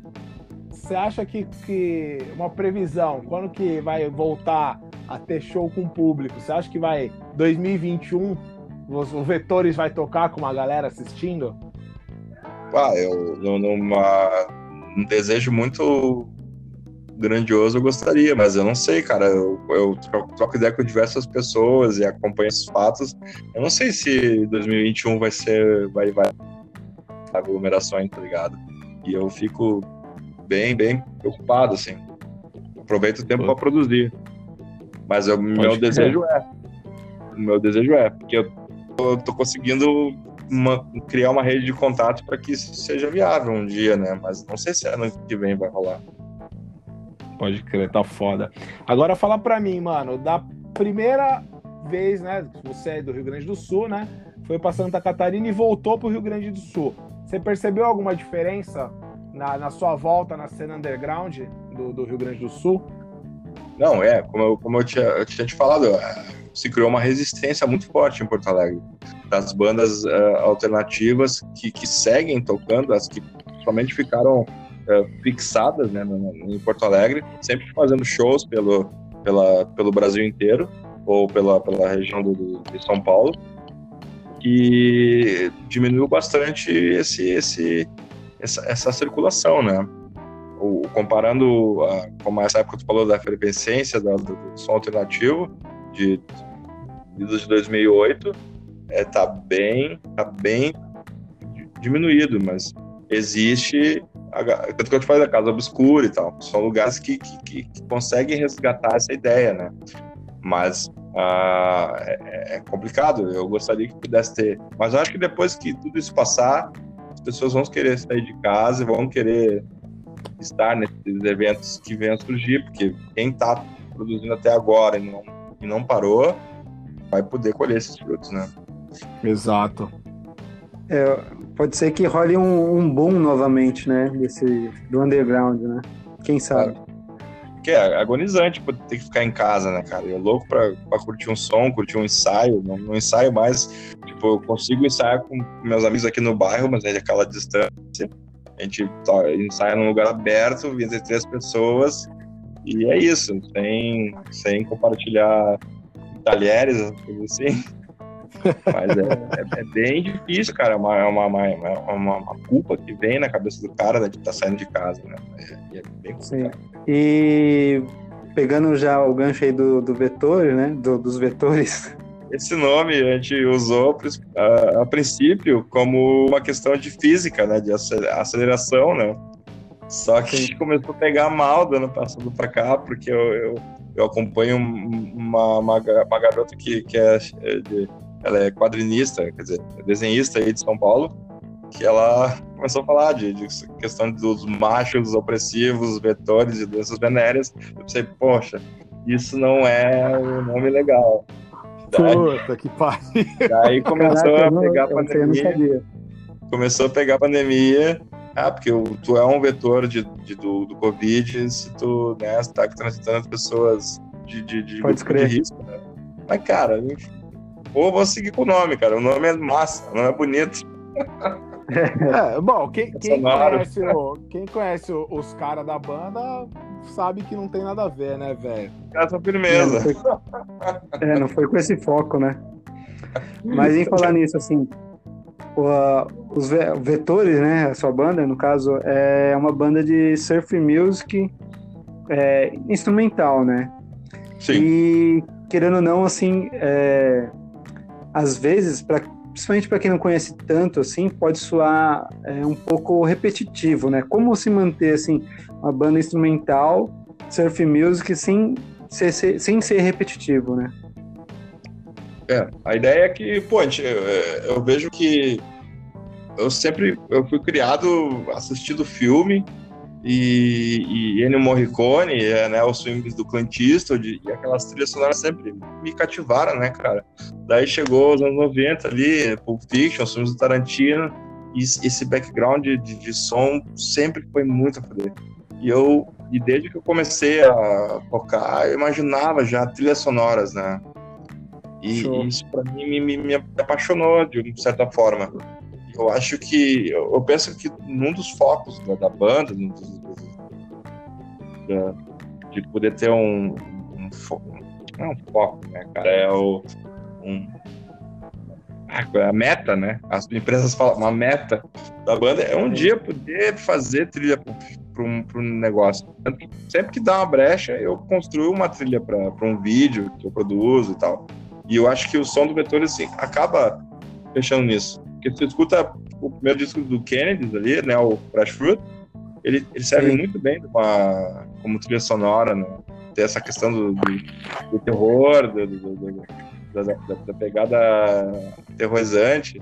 Você acha que, que uma previsão, quando que vai voltar a ter show com o público? Você acha que vai 2021 os, vetores vai tocar com uma galera assistindo? Ah, eu numa um desejo muito grandioso eu gostaria, mas eu não sei, cara. Eu, eu troco, troco, ideia com diversas pessoas e acompanho esses fatos. Eu não sei se 2021 vai ser vai vai aglomerações, tá ligado? E eu fico bem bem preocupado assim. Aproveito o tempo para produzir. Mas o meu desejo é o meu desejo é, porque eu eu tô conseguindo uma, criar uma rede de contato para que isso seja viável um dia, né? Mas não sei se ano que vem vai rolar. Pode crer, tá foda. Agora fala para mim, mano, da primeira vez, né? Você é do Rio Grande do Sul, né? Foi para Santa Catarina e voltou pro Rio Grande do Sul. Você percebeu alguma diferença na, na sua volta na cena underground do, do Rio Grande do Sul? Não, é, como eu, como eu, tinha, eu tinha te falado, se criou uma resistência muito forte em Porto Alegre das bandas uh, alternativas que, que seguem tocando, as que somente ficaram uh, fixadas né, em Porto Alegre, sempre fazendo shows pelo, pela, pelo Brasil inteiro ou pela, pela região do, de São Paulo, e diminuiu bastante esse, esse, essa, essa circulação, né? O, comparando a, como essa época tu falou da efervescência do, do som alternativo, de, de 2008 é, tá bem tá bem diminuído, mas existe tanto que falei da casa obscura e tal, são lugares que, que, que conseguem resgatar essa ideia, né? Mas ah, é, é, complicado. Eu gostaria que pudesse ter, mas acho que depois que tudo isso passar, as pessoas vão querer sair de casa e vão querer estar nesses eventos que venham a surgir, porque quem está produzindo até agora e não e não parou, vai poder colher esses frutos, né? Exato. É, pode ser que role um, um boom novamente, né? Desse, do underground, né? Quem sabe? que é agonizante ter que ficar em casa, né, cara? Eu louco pra, pra curtir um som, curtir um ensaio. Não, não ensaio mais. Tipo, eu consigo ensaiar com meus amigos aqui no bairro, mas é aquela distância. A gente tá, ensaia num lugar aberto, entre três pessoas, e é isso, sem, sem compartilhar talheres, assim. Mas é, é, é, bem difícil, cara. É uma, é uma, uma, uma, uma, culpa que vem na cabeça do cara né, de estar tá saindo de casa, né? É, é bem complicado. Sim. E pegando já o gancho aí do, do vetor, né? Do, dos vetores. Esse nome a gente usou a, a princípio como uma questão de física, né? De aceleração, né? Só que a gente começou a pegar mal do ano passado pra cá, porque eu, eu, eu acompanho uma, uma, uma, garota que, que é, de, ela é quadrinista, quer dizer, desenhista aí de São Paulo, que ela começou a falar de, de questão dos machos opressivos, vetores e doenças venéreas. Eu pensei, poxa, isso não é um nome legal. Daí, Puta que pariu. Daí começou Caraca, a pegar a pandemia. Começou a pegar a pandemia Ah, porque tu é um vetor de, de do, do Covid se tu né, está transitando pessoas de, de, de, grupo de risco. Né? Mas, cara, ou vou seguir com o nome, cara. O nome é massa, o nome é bonito. É, bom, quem, quem conhece, o, quem conhece os caras da banda sabe que não tem nada a ver, né, velho? Essa firmeza. Não, foi... É, não foi com esse foco, né? Mas em falar nisso, assim, os vetores, né? A sua banda, no caso, é uma banda de surf music é, instrumental, né? Sim. E querendo ou não, assim, é, às vezes, pra, principalmente para quem não conhece tanto, assim, pode soar é, um pouco repetitivo, né? Como se manter assim uma banda instrumental, surf music, sem ser, sem ser repetitivo, né? É, a ideia é que, pô, gente, eu, eu, vejo que eu sempre eu fui criado assistindo filme e, e Ennio Morricone, é, né, os filmes do Clint Eastwood e aquelas trilhas sonoras sempre me cativaram, né, cara? Daí chegou os anos 90 ali, Pulp Fiction, os filmes do Tarantino, e esse background de, de, som sempre foi muito a foder. E eu, e desde que eu comecei a tocar, eu imaginava já trilhas sonoras, né? E Show. isso para mim me, me, me, apaixonou de certa forma. Eu acho que eu penso que num dos focos da, da banda, dos, da, de poder ter um, um, foco, não é um foco, né, cara, é o um, a meta, né? As empresas falam, uma meta da banda é um dia poder fazer trilha para um, um negócio. Sempre que dá uma brecha, eu construo uma trilha para um vídeo que eu produzo e tal. E eu acho que o som do Vetores assim, acaba fechando nisso. Porque você escuta o primeiro disco do Kennedy ali, né, o Fresh Fruit, ele, ele serve Sim. muito bem uma, como trilha sonora, né? Tem essa questão do, do, do terror, do, do da, da, da, pegada terrorizante.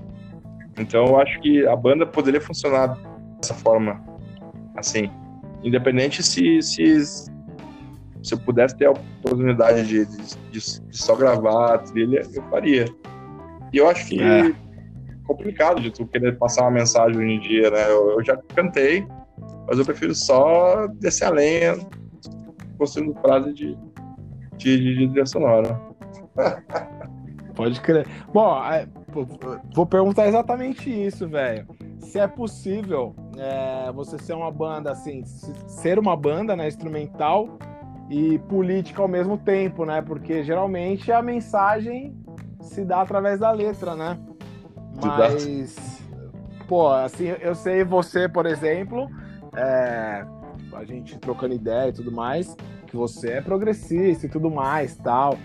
Então eu acho que a banda poderia funcionar dessa forma, assim, independente se, se, se eu pudesse ter a oportunidade de, de, de, só gravar a trilha, eu faria. E eu acho que é complicado de tu querer passar uma mensagem hoje em dia, né? Eu, eu já cantei, mas eu prefiro só descer a lenha construindo frase de, de, de, de trilha sonora. Pode crer. Bom, é, vou perguntar exatamente isso, velho. Se é possível é, você ser uma banda, assim, ser uma banda, né, instrumental e política ao mesmo tempo, né? Porque geralmente a mensagem se dá através da letra, né? Mas, pô, assim, eu sei você, por exemplo, é, a gente trocando ideia e tudo mais, que você é progressista e tudo mais, tal.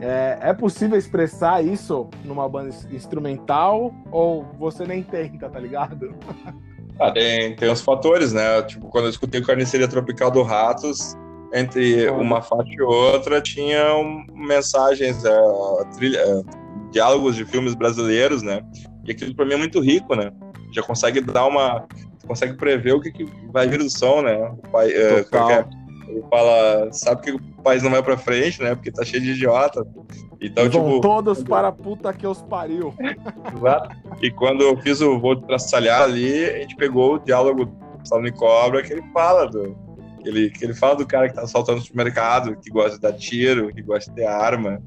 É, é possível expressar isso numa banda instrumental ou você nem tenta, tá ligado? Ah, tem, tem uns fatores, né? Tipo, quando eu escutei o Carniceria Tropical do Ratos, entre uma faixa e outra tinham mensagens, é, trilha, é, diálogos de filmes brasileiros, né? E aquilo para mim é muito rico, né? Já consegue dar uma. consegue prever o que, que vai vir do som, né? O pai, é, é, ele fala, sabe que o país não vai pra frente, né? Porque tá cheio de idiota. Então, e vão tipo, todos para a puta que os pariu. Exato. E quando eu fiz o voo de traçalhar ali, a gente pegou o diálogo do Salme Cobra que ele fala do. Ele, ele fala do cara que tá assaltando o supermercado, que gosta de dar tiro, que gosta de ter arma,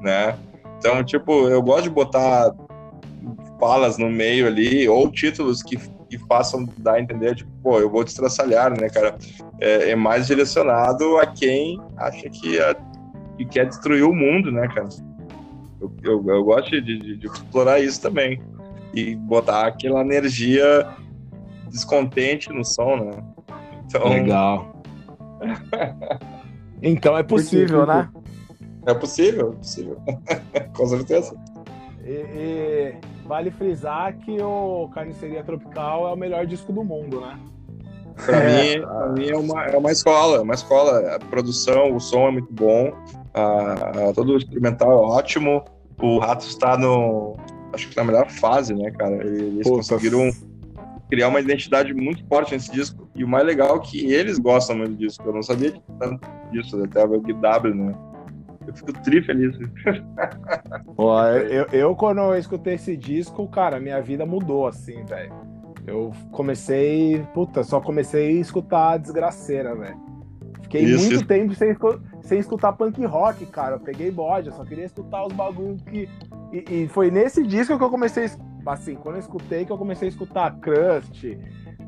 né? Então, tipo, eu gosto de botar falas no meio ali, ou títulos que, que façam dar a entender, tipo, pô, eu vou destraçalhar, né, cara? É, é mais direcionado a quem acha que, a, que quer destruir o mundo, né, cara? Eu, eu, eu gosto de, de, de explorar isso também. E botar aquela energia descontente no som, né? Então... Legal. então é possível, né? É possível, é possível. Com certeza. E, e, vale frisar que o Carniceria Tropical é o melhor disco do mundo, né? Pra, é, mim, pra mim é uma, é uma escola, é uma escola. A produção, o som é muito bom, a, a, todo o instrumental é ótimo. O Rato está no. Acho que na melhor fase, né, cara? Eles Pô, conseguiram criar uma identidade muito forte nesse disco. E o mais legal é que eles gostam muito disso. Eu não sabia tanto disso, até o GW, né? Eu fico tri feliz. Pô, eu, eu, quando eu escutei esse disco, cara, minha vida mudou, assim, velho. Eu comecei. Puta, só comecei a escutar desgraceira, velho. Fiquei Isso, muito isso. tempo sem, sem escutar punk rock, cara. Eu peguei bode, eu só queria escutar os bagulho que. E, e foi nesse disco que eu comecei. a Assim, quando eu escutei, que eu comecei a escutar Crust,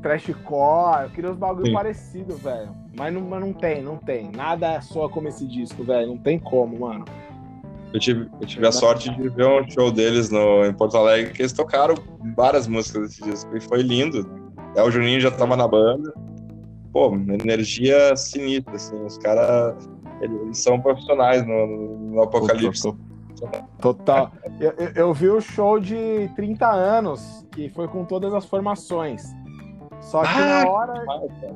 Trashcore. Eu queria os bagulho Sim. parecidos, velho. Mas não, mas não tem, não tem. Nada soa como esse disco, velho. Não tem como, mano. Eu tive, eu tive a sorte de ver um show deles no, em Porto Alegre, que eles tocaram várias músicas desse disco, e foi lindo. É, o Juninho já tava na banda. Pô, energia sinistra, assim. Os caras, eles, eles são profissionais no, no Apocalipse. Total. Eu, eu- eu vi o show de 30 anos, que foi com todas as formações. Só que Ah, na hora.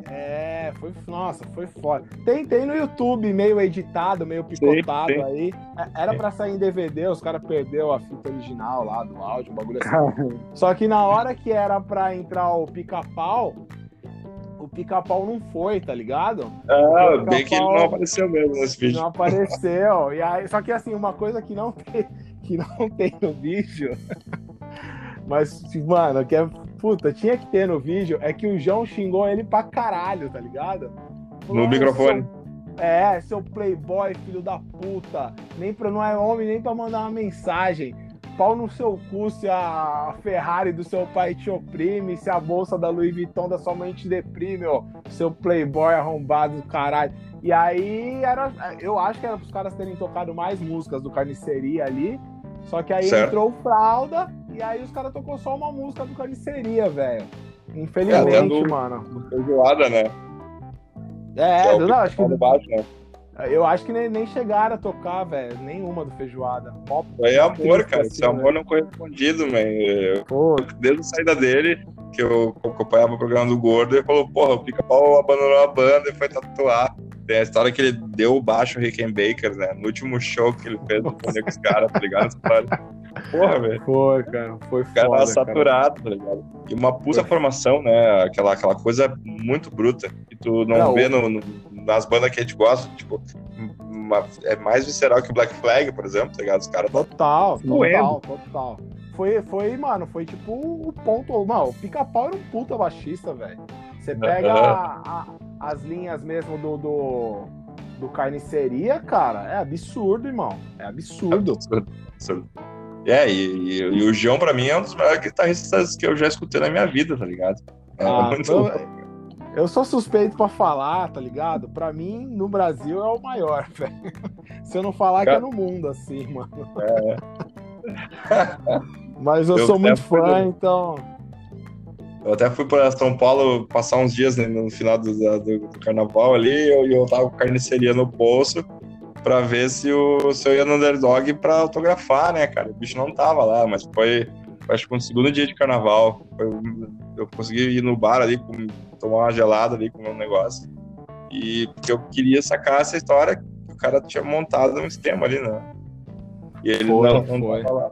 É, foi. Nossa, foi foda. Tem, tem no YouTube, meio editado, meio picotado sim. aí. É, Era pra sair em DVD, os caras perderam a fita original lá do áudio, o bagulho assim. Só que na hora que era pra entrar o pica-pau, o pica-pau não foi, tá ligado? Ah, bem que ele não apareceu mesmo nesse vídeo. Não apareceu. E aí, só que assim, uma coisa que não tem, que não tem no vídeo, mas, mano, que é. Puta, tinha que ter no vídeo, é que o João xingou ele pra caralho, tá ligado? Falou, No "Ah, microfone. seu- É, seu playboy, filho da puta. Nem pra, não é homem nem pra mandar uma mensagem. Pau no seu cu se a Ferrari do seu pai te oprime, se a bolsa da Louis Vuitton da sua mãe te deprime, ó. Seu playboy arrombado do caralho. E aí era. Eu acho que era pros caras terem tocado mais músicas do Carniceria ali. Só que aí Certo. entrou o Fralda e aí os caras tocou só uma música do Carniceria, velho. É, Infelizmente, tendo- mano. Feijoada, né? É, é não, acho que do baixo, né? eu acho que nem, nem chegaram a tocar, velho. Nenhuma do Feijoada. Mó aí é amor, cara. assim, Esse amor não correspondido, man. Eu- Pô, Desde a saída dele, que eu acompanhava o programa do Gordo, ele falou, porra, o Pica-Pau abandonou a banda e foi tatuar. Tem a história que ele deu o baixo Rickenbacker, né? No último show que ele fez no com os caras, tá ligado? Porra, velho. foi, cara. Foi O cara foda, tava saturado, tá ligado? E uma puta formação, né? Aquela, aquela coisa muito bruta que tu não, Não, vê no, no- nas bandas que a gente gosta, tipo, uma- é mais visceral que o Black Flag, por exemplo, tá ligado? Os caras Total, Doendo. total, total. Foi, foi, mano, foi tipo o ponto. Mano, o pica-pau era um puta baixista, velho. Você pega a- a- as linhas mesmo do, do, do carniceria, cara, é absurdo, irmão. É absurdo. Absurdo, absurdo. É, e, e- e o João, pra mim, é um dos maiores guitarristas que eu já escutei na minha vida, tá ligado? É Ah, muito eu, louco. eu sou suspeito pra falar, tá ligado? Pra mim, no Brasil, é o maior, velho. Se eu não falar que é no mundo, assim, mano. Mas eu, Eu sou muito fui fã, então. Eu até fui pra São Paulo passar uns dias né, no final do, do- do carnaval ali e eu, eu tava com carniceria no bolso pra ver se, o, se eu ia no underdog pra autografar, né, cara? O bicho não tava lá, mas foi, acho que um segundo dia de carnaval. Foi- eu consegui ir no bar ali, com- tomar uma gelada ali, comer um negócio. E porque eu queria sacar essa história que o cara tinha montado um esquema ali, né? E ele não, não foi. tava lá.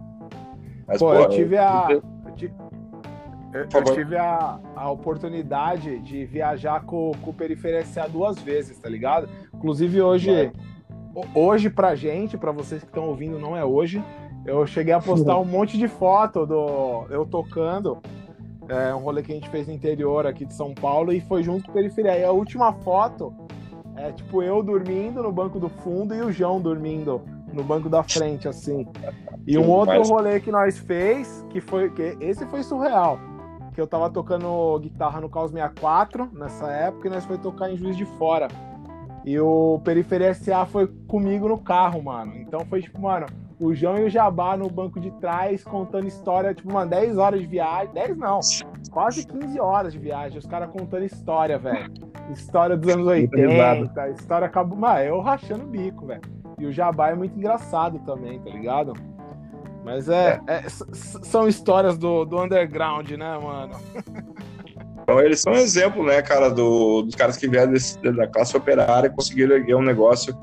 Mas, Pô, eu tive a. eu- Eu, ti- eu- eu tive a, a oportunidade de viajar com, com o Periferia SA duas vezes, tá ligado? Inclusive hoje, ho- hoje pra gente, pra vocês que estão ouvindo, não é hoje. Eu cheguei a postar um monte de foto do eu tocando. É um rolê que a gente fez no interior aqui de São Paulo e foi junto com o Periferia. E a última foto é tipo eu dormindo no banco do fundo e o João dormindo no banco da frente, assim. E um outro rolê que nós fez, que foi. Que esse foi surreal. Que eu tava tocando guitarra no Caos 64 nessa época e nós foi tocar em Juiz de Fora. E o Periferia SA foi comigo no carro, mano. Então foi tipo, mano, o João e o Jabá no banco de trás contando história, tipo, mano, 10 horas de viagem. 10 não, quase 15 horas de viagem. Os caras contando história, velho. História dos anos Muita 80, história acabou. Mano, eu rachando o bico, velho. E o Jabá é muito engraçado também, tá ligado? Mas é, é, s- são histórias do, do underground, né, mano? Então, eles são um exemplo, né, cara, do, dos caras que vieram desse- da classe operária e conseguiram erguer um negócio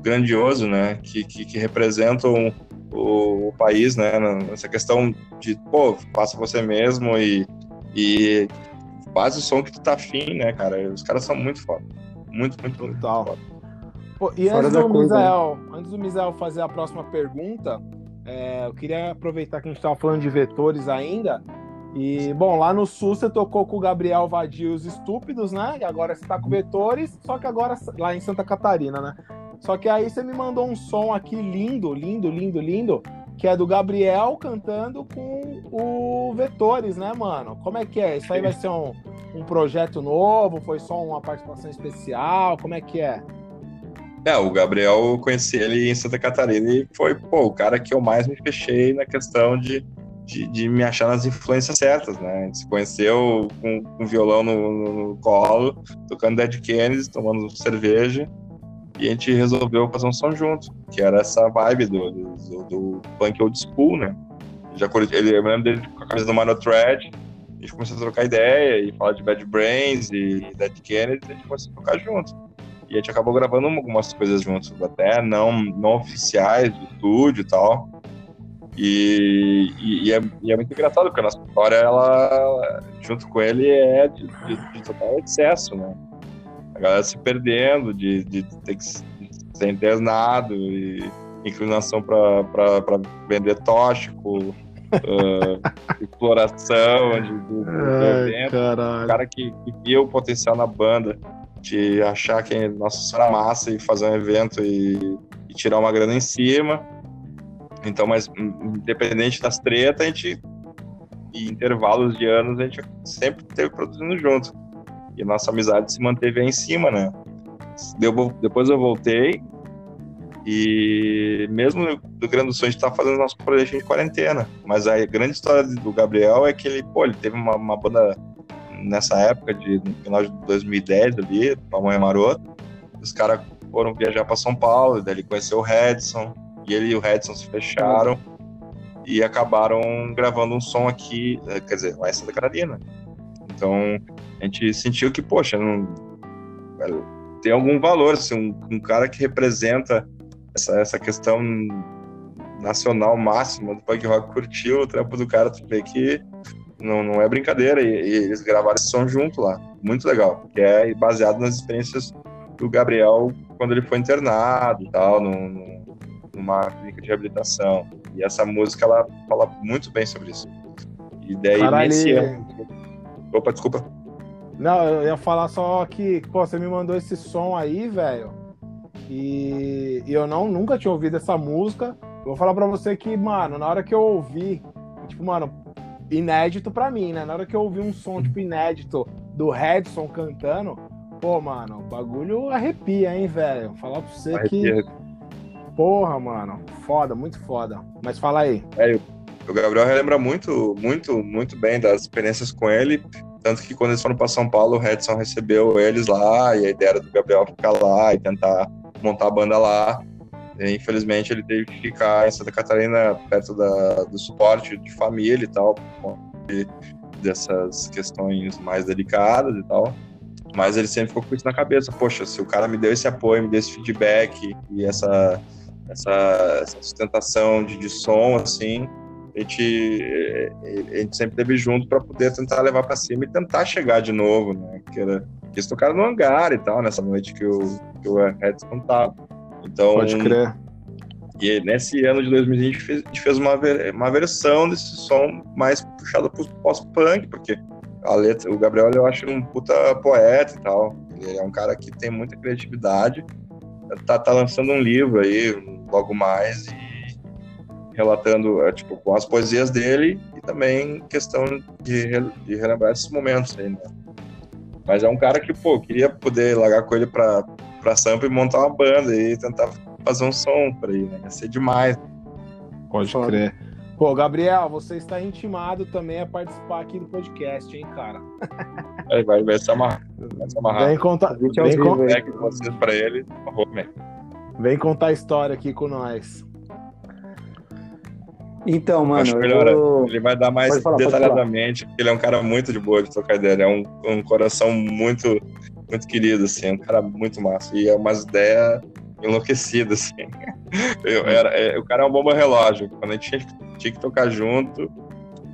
grandioso, né, que, que, que representam o, o país, né, nessa questão de, pô, faça você mesmo e, e faz o som que tu tá afim, né, cara. Os caras são muito foda. Muito, muito, muito Total. foda. Pô, e Fora antes do, curva, Misael, antes do Misael fazer a próxima pergunta, é, eu queria aproveitar que a gente estava falando de vetores ainda E, bom, lá no Sul você tocou com o Gabriel Vadio os Estúpidos, né? E agora você tá com Vetores, só que agora lá em Santa Catarina, né? Só que aí você me mandou um som aqui lindo, lindo, lindo, lindo, que é do Gabriel cantando com o Vetores, né, mano? Como é que é? Isso aí vai ser um, um projeto novo? Foi só uma participação especial? Como é que é? É, o Gabriel, eu conheci ele em Santa Catarina e foi, pô, o cara que eu mais me fechei na questão de, de, de me achar nas influências certas, né? A gente se conheceu com, com violão no, no, colo, tocando Dead Kennedys, tomando cerveja, e a gente resolveu fazer um som junto, que era essa vibe do, do, do punk old school, né? Já ele, eu lembro dele com a camisa do Mano Thread, a gente começou a trocar ideia e falar de Bad Brains e Dead Kennedy, a gente começou a tocar junto. E a gente acabou gravando algumas coisas juntos, até não, não oficiais do estúdio e tal. E, e, e, é, e, é, muito engraçado, porque a nossa história, ela, junto com ele, é de, de, de total excesso, né? A galera se perdendo, de, de ter que ser internado, e inclinação para vender tóxico, uh, exploração de, de, Ai, O cara que, que via o potencial na banda de achar que nossa senhora massa e fazer um evento e, e, tirar uma grana em cima. Então, mas independente das tretas, a gente e intervalos de anos a gente sempre teve produzindo junto. E nossa amizade se manteve aí em cima, né? Deu, depois eu voltei e mesmo do Grande do Sul a gente tá fazendo nosso projeto de quarentena. Mas a grande história do Gabriel é que ele, pô, ele teve uma, uma banda nessa época, de, no final de 2010 ali, Pamonha Maroto, os caras foram viajar para São Paulo, daí ele conheceu o Redson, e ele e o Redson se fecharam e acabaram gravando um som aqui, eh, quer dizer, lá em Santa Catarina. Então, a gente sentiu que, poxa, não, tem algum valor, assim, um, um cara que representa essa, essa questão nacional máxima do punk rock curtiu o trampo do cara, tu vê que não, não é brincadeira. E, e, eles gravaram esse som junto lá. Muito legal. Que é baseado nas experiências do Gabriel quando ele foi internado e tal, no, numa clínica de reabilitação. E essa música, ela fala muito bem sobre isso. E daí, Caralho, nesse ano... Opa, desculpa. Não, eu ia falar só que, pô, você me mandou esse som aí, velho. E, e, eu não nunca tinha ouvido essa música. Eu vou falar pra você que, mano, na hora que eu ouvi, tipo, mano, inédito para mim, né? Na hora que eu ouvi um som, tipo, inédito do Redson cantando, pô, mano, o bagulho arrepia, hein, velho? Falar pra você arrepia. que. Porra, mano, foda, muito foda. Mas fala aí. É, o Gabriel relembra muito, muito, muito bem das experiências com ele. Tanto que quando eles foram para São Paulo, o Redson recebeu eles lá, e a ideia era do Gabriel ficar lá e tentar montar a banda lá. E, infelizmente ele teve que ficar em Santa Catarina perto da, do suporte de família e tal, de, dessas questões mais delicadas e tal. Mas ele sempre ficou com isso na cabeça. Poxa, se o cara me deu esse apoio, me deu esse feedback e essa, essa, essa sustentação de, de som, assim, a gente, a gente sempre teve junto para poder tentar levar para cima e tentar chegar de novo, né? Que era, eles tocaram no hangar e tal, nessa noite que o, que o Redson tava. Então, Pode crer. E nesse ano de 2020 a gente fez, a gente fez uma, uma versão desse som mais puxado pro pós-punk, porque a letra, o Gabriel eu acho um puta poeta e tal. Ele é um cara que tem muita criatividade. Tá, tá lançando um livro aí logo mais e relatando é, tipo, com as poesias dele e também questão de, de relembrar esses momentos aí, né? Mas é um cara que, pô, queria poder largar com ele pra, pra Sampa e montar uma banda e tentar fazer um som pra ele, né? Ia ser demais. Pode Foda. crer. Pô, Gabriel, você está intimado também a participar aqui do podcast, hein, cara? É, vai, vai se amarrar. Vai se amarrar. Vem contar, vem, vem vocês pra ele. Vem contar a história aqui com nós. Então, mano. Acho melhor, eu... ele vai dar mais falar, detalhadamente, porque ele é um cara muito de boa de trocar ideia. Ele é um, um coração muito, muito querido, assim, é um cara muito massa. E é umas ideias enlouquecidas, assim. Eu, era, é, o cara é uma bomba relógio. Quando a gente tinha, tinha, que tocar junto,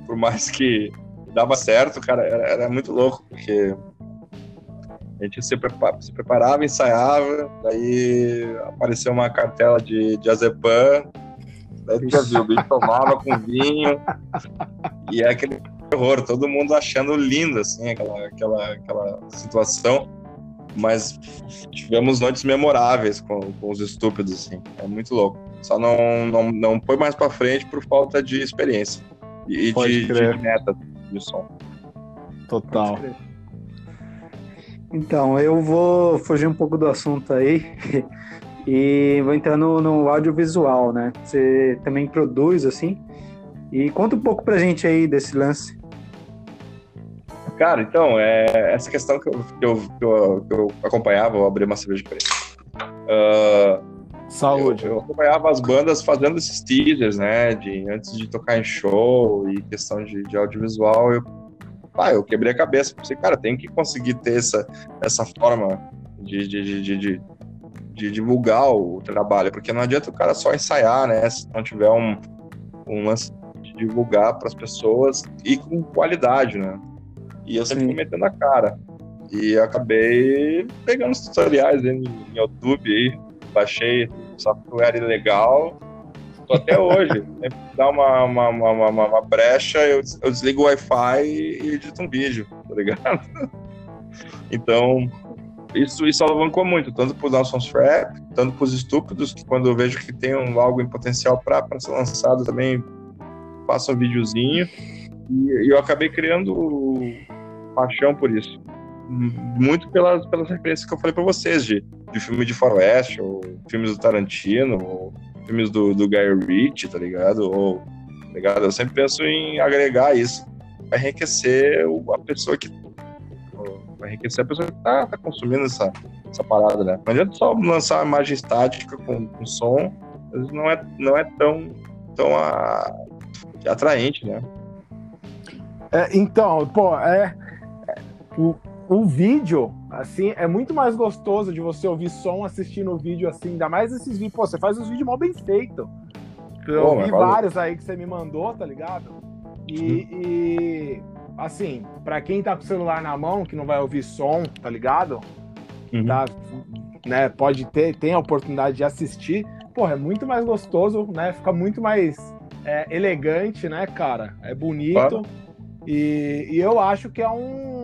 por mais que dava certo, cara, era, era muito louco, porque a gente se, preparava, se preparava, ensaiava, daí apareceu uma cartela de, de azepam, Daí tu já viu, o bicho tomava com vinho. E é aquele terror, todo mundo achando lindo, assim, aquela, aquela, aquela situação. Mas tivemos noites memoráveis com, com os estúpidos, assim. É muito louco. Só não, não, não foi mais pra frente por falta de experiência e de, de meta de som. Total. Então, eu vou fugir um pouco do assunto aí e vou entrar no, no audiovisual, né? Você também produz, assim? E conta um pouco pra gente aí desse lance. Cara, então, é, essa questão que eu, que eu, que eu, que eu acompanhava, eu abri uma cerveja pra uh, Saúde. Eu, eu, acompanhava as bandas fazendo esses teasers, né? De, antes de tocar em show e questão de, de audiovisual, eu, ah, eu quebrei a cabeça. Pensei, cara, tem que conseguir ter essa, essa forma de, de, de, de, de divulgar o trabalho, porque não adianta o cara só ensaiar, né? Se não tiver um, um lance de divulgar para as pessoas e com qualidade, né? E eu sempre fui metendo a cara. E acabei pegando os tutoriais aí no YouTube aí, baixei software legal. Até hoje. Dá uma, uma, uma, uma, brecha, eu, eu desligo o Wi-Fi e edito um vídeo, tá ligado? Então, isso, isso alavancou muito, tanto para os nossos rap, tanto para os estúpidos, que quando eu vejo que tem um, algo em potencial para ser lançado também, faço um videozinho. E, e eu acabei criando paixão por isso. Muito pelas, pelas referências que eu falei para vocês, de, de filme de faroeste, ou filmes do Tarantino, ou filmes do, do Guy Ritchie, tá ligado? Ou, tá ligado? Eu sempre penso em agregar isso, para enriquecer a pessoa que vai enriquecer a pessoa que tá, tá, consumindo essa, essa parada, né? Não adianta só lançar uma imagem estática com, com som, não é, não é tão, tão a, atraente, né? É, então, pô, é, o, o vídeo, assim, é muito mais gostoso de você ouvir som assistindo o vídeo assim, ainda mais esses vídeos. Pô, você faz os vídeos mal bem feito. Eu Pô, vi vários aí que você me mandou, tá ligado? E, uhum. e assim, para quem tá com o celular na mão, que não vai ouvir som, tá ligado? Uhum. Tá, né, pode ter, tem a oportunidade de assistir. Porra, é muito mais gostoso, né? Fica muito mais é, elegante, né, cara? É bonito. E, e eu acho que é um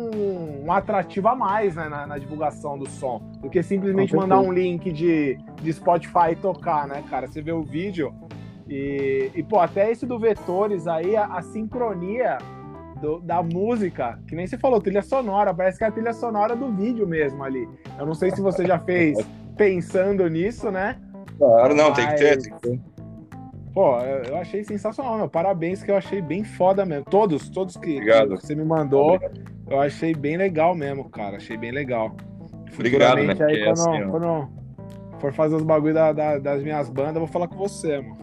um, atrativo a mais né, na, na, divulgação do som, do que simplesmente mandar um link de, de Spotify e tocar, né, cara? Você vê o vídeo e, e pô, até isso do Vetores aí, a, a sincronia do, da música, que nem você falou, trilha sonora, parece que é a trilha sonora do vídeo mesmo ali. Eu não sei se você já fez pensando nisso, né? Claro, não, Mas... tem que ter, tem que ter. Pô, eu achei sensacional, meu. Parabéns, que eu achei bem foda mesmo. Todos, todos que, que você me mandou, Obrigado. Eu achei bem legal mesmo, cara. Achei bem legal. Obrigado, né? Aí, quando, assim, quando, for fazer os bagulho da, da, das minhas bandas, eu vou falar com você, mano.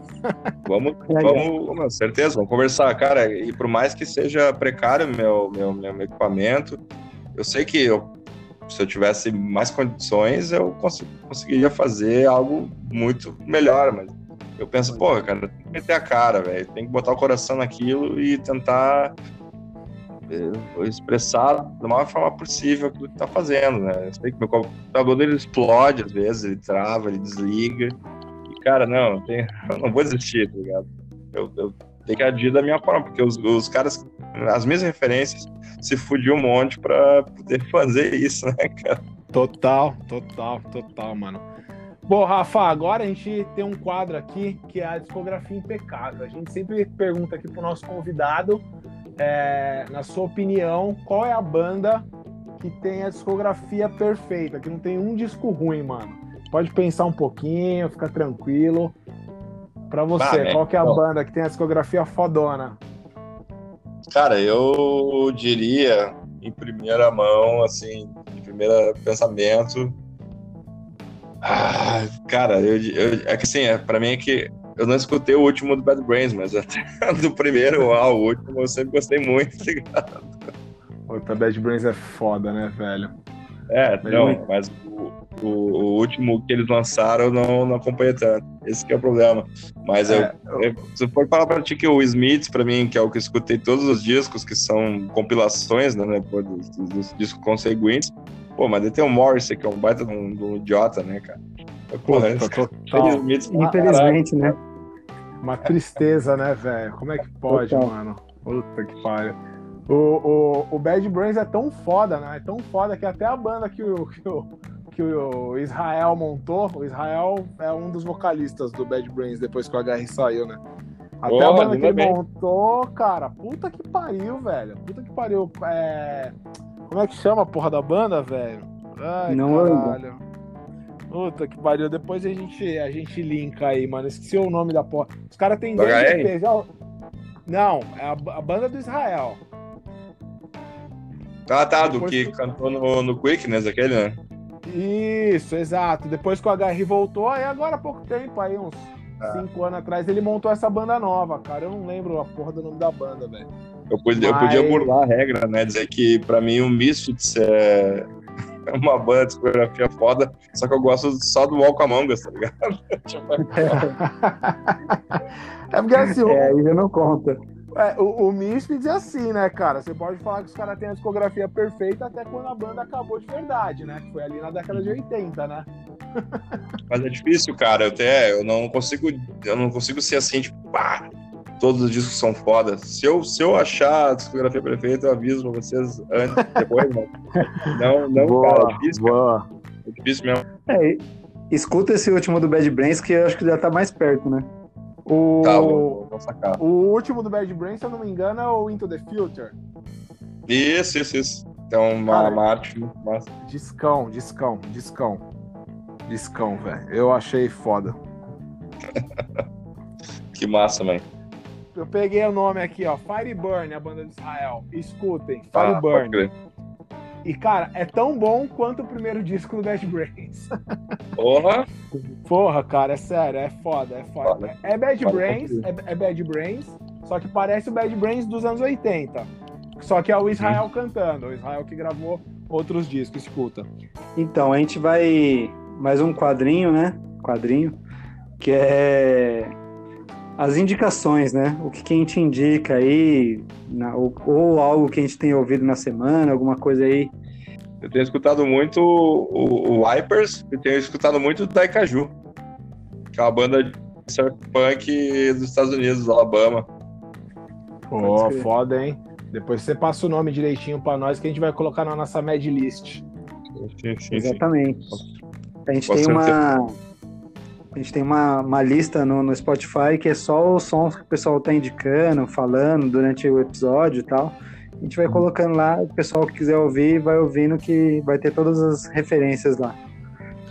Vamos, vamos, com certeza, vamos conversar, cara. E por mais que seja precário meu, meu, meu equipamento, eu sei que eu, se eu tivesse mais condições, eu conseguiria fazer algo muito melhor, mas eu penso, pô, cara, tem que meter a cara, velho. Tem que botar o coração naquilo e tentar expressar da maior forma possível aquilo que tá fazendo, né? Eu sei que meu computador dele explode às vezes, ele trava, ele desliga. E, cara, não, eu, tenho, eu não vou desistir, tá ligado? Eu, eu tenho que agir da minha forma, porque os, os caras, as minhas referências, se fudiam um monte pra poder fazer isso, né, cara? Total, total, total, mano. Bom, Rafa, agora a gente tem um quadro aqui que é a discografia impecável. A gente sempre pergunta aqui pro nosso convidado, é, na sua opinião, qual é a banda que tem a discografia perfeita, que não tem um disco ruim, mano. Pode pensar um pouquinho, fica tranquilo. Pra você, qual que é a banda que tem a discografia fodona? Cara, eu diria em primeira mão, assim, de primeiro pensamento, ah, cara, eu, eu, é que assim, é, pra mim é que eu não escutei o último do Bad Brains, mas até do primeiro ao último eu sempre gostei muito, tá ligado? Puta, Bad Brains é foda, né, velho? É, não, mas o, o, o, último que eles lançaram eu não, não acompanhei tanto. Esse é o problema. Mas é, eu, eu, você pode falar pra ti que o Smith, pra mim, que é o que eu escutei todos os discos, que são compilações, né, né dos, dos discos conseguintes, Pô, mas tem o Morrissey, que é um baita de um, de um idiota, né, cara? Porra, Infelizmente, né? Uma tristeza, né, velho? Como é que pode, Total. mano? Puta que pariu. O, o, o Bad Brains é tão foda, né? É tão foda que até a banda que o, que o, que o Israel montou, o Israel é um dos vocalistas do Bad Brains depois que o HR saiu, né? Até Oh, a banda que ele bem. montou, cara, puta que pariu, velho. Puta que pariu. É... Como é que chama a porra da banda, velho? Ai, Não caralho. Puta que pariu. Depois a gente, a gente linka aí, mano. Esqueci o nome da porra. Os caras têm Do dois? EPs. já- Não, é a, a banda do Israel. Ah, tá, do Depois que tu- cantou no, no Quickness, aquele, né? Isso, exato. Depois que o HR voltou, aí agora há pouco tempo, aí uns Ah. cinco anos atrás, ele montou essa banda nova, cara. Eu não lembro a porra do nome da banda, velho. Eu podia, eu Mas- podia burlar a regra, né? Dizer que pra mim o Misfits é é uma banda de discografia foda, só que eu gosto só do Walk Among Us, tá ligado? É porque assim, o- É, já não conta. É, o, o Misfits é assim, né, cara? Você pode falar que os caras têm a discografia perfeita até quando a banda acabou de verdade, né? Que foi ali na década de 80, né? Mas é difícil, cara. Eu até eu não consigo, eu não consigo ser assim, tipo, pá, todos os discos são fodas. Se eu, se eu achar a discografia perfeita, eu aviso pra vocês antes, depois, né? Não, não, cara, é difícil, boa. é difícil mesmo. É, escuta esse último do Bad Brains que eu acho que já tá mais perto, né? O, Tá, vou, vou sacar. o último do Bad Brain, se eu não me engano, é o Into the Future. Isso, isso, isso. Então, uma, Cara, uma arte muito massa. Discão, discão, discão. Discão, velho. Eu achei foda. Que massa, man. Eu peguei o nome aqui, ó. Fireburn, a banda de Israel. Escutem, Ah, pode Fireburn. crer. e, cara, é tão bom quanto o primeiro disco do Bad Brains. Porra! Porra, cara, é sério, é foda, é foda. Foda. É Bad Foda Brains, pra é, é Bad Brains, só que parece o Bad Brains dos anos 80. Só que é o Israel cantando, o Israel que gravou outros discos, escuta. Então, a gente vai mais um quadrinho, né? Quadrinho, que é as indicações, né? O que, que a gente indica aí, na- ou, ou algo que a gente tem ouvido na semana, alguma coisa aí. Eu tenho escutado muito o, o Wipers e tenho escutado muito o Daikaju, que é uma banda de surf punk dos Estados Unidos, do Alabama. Pô, crer. foda, hein? Depois você passa o nome direitinho pra nós que a gente vai colocar na nossa Mad List. Sim, sim, sim. Exatamente. A gente tem uma. A gente tem uma, uma lista no, no Spotify que é só os sons que o pessoal tá indicando, falando durante o episódio e tal. A gente vai colocando lá, o pessoal que quiser ouvir vai ouvindo que vai ter todas as referências lá.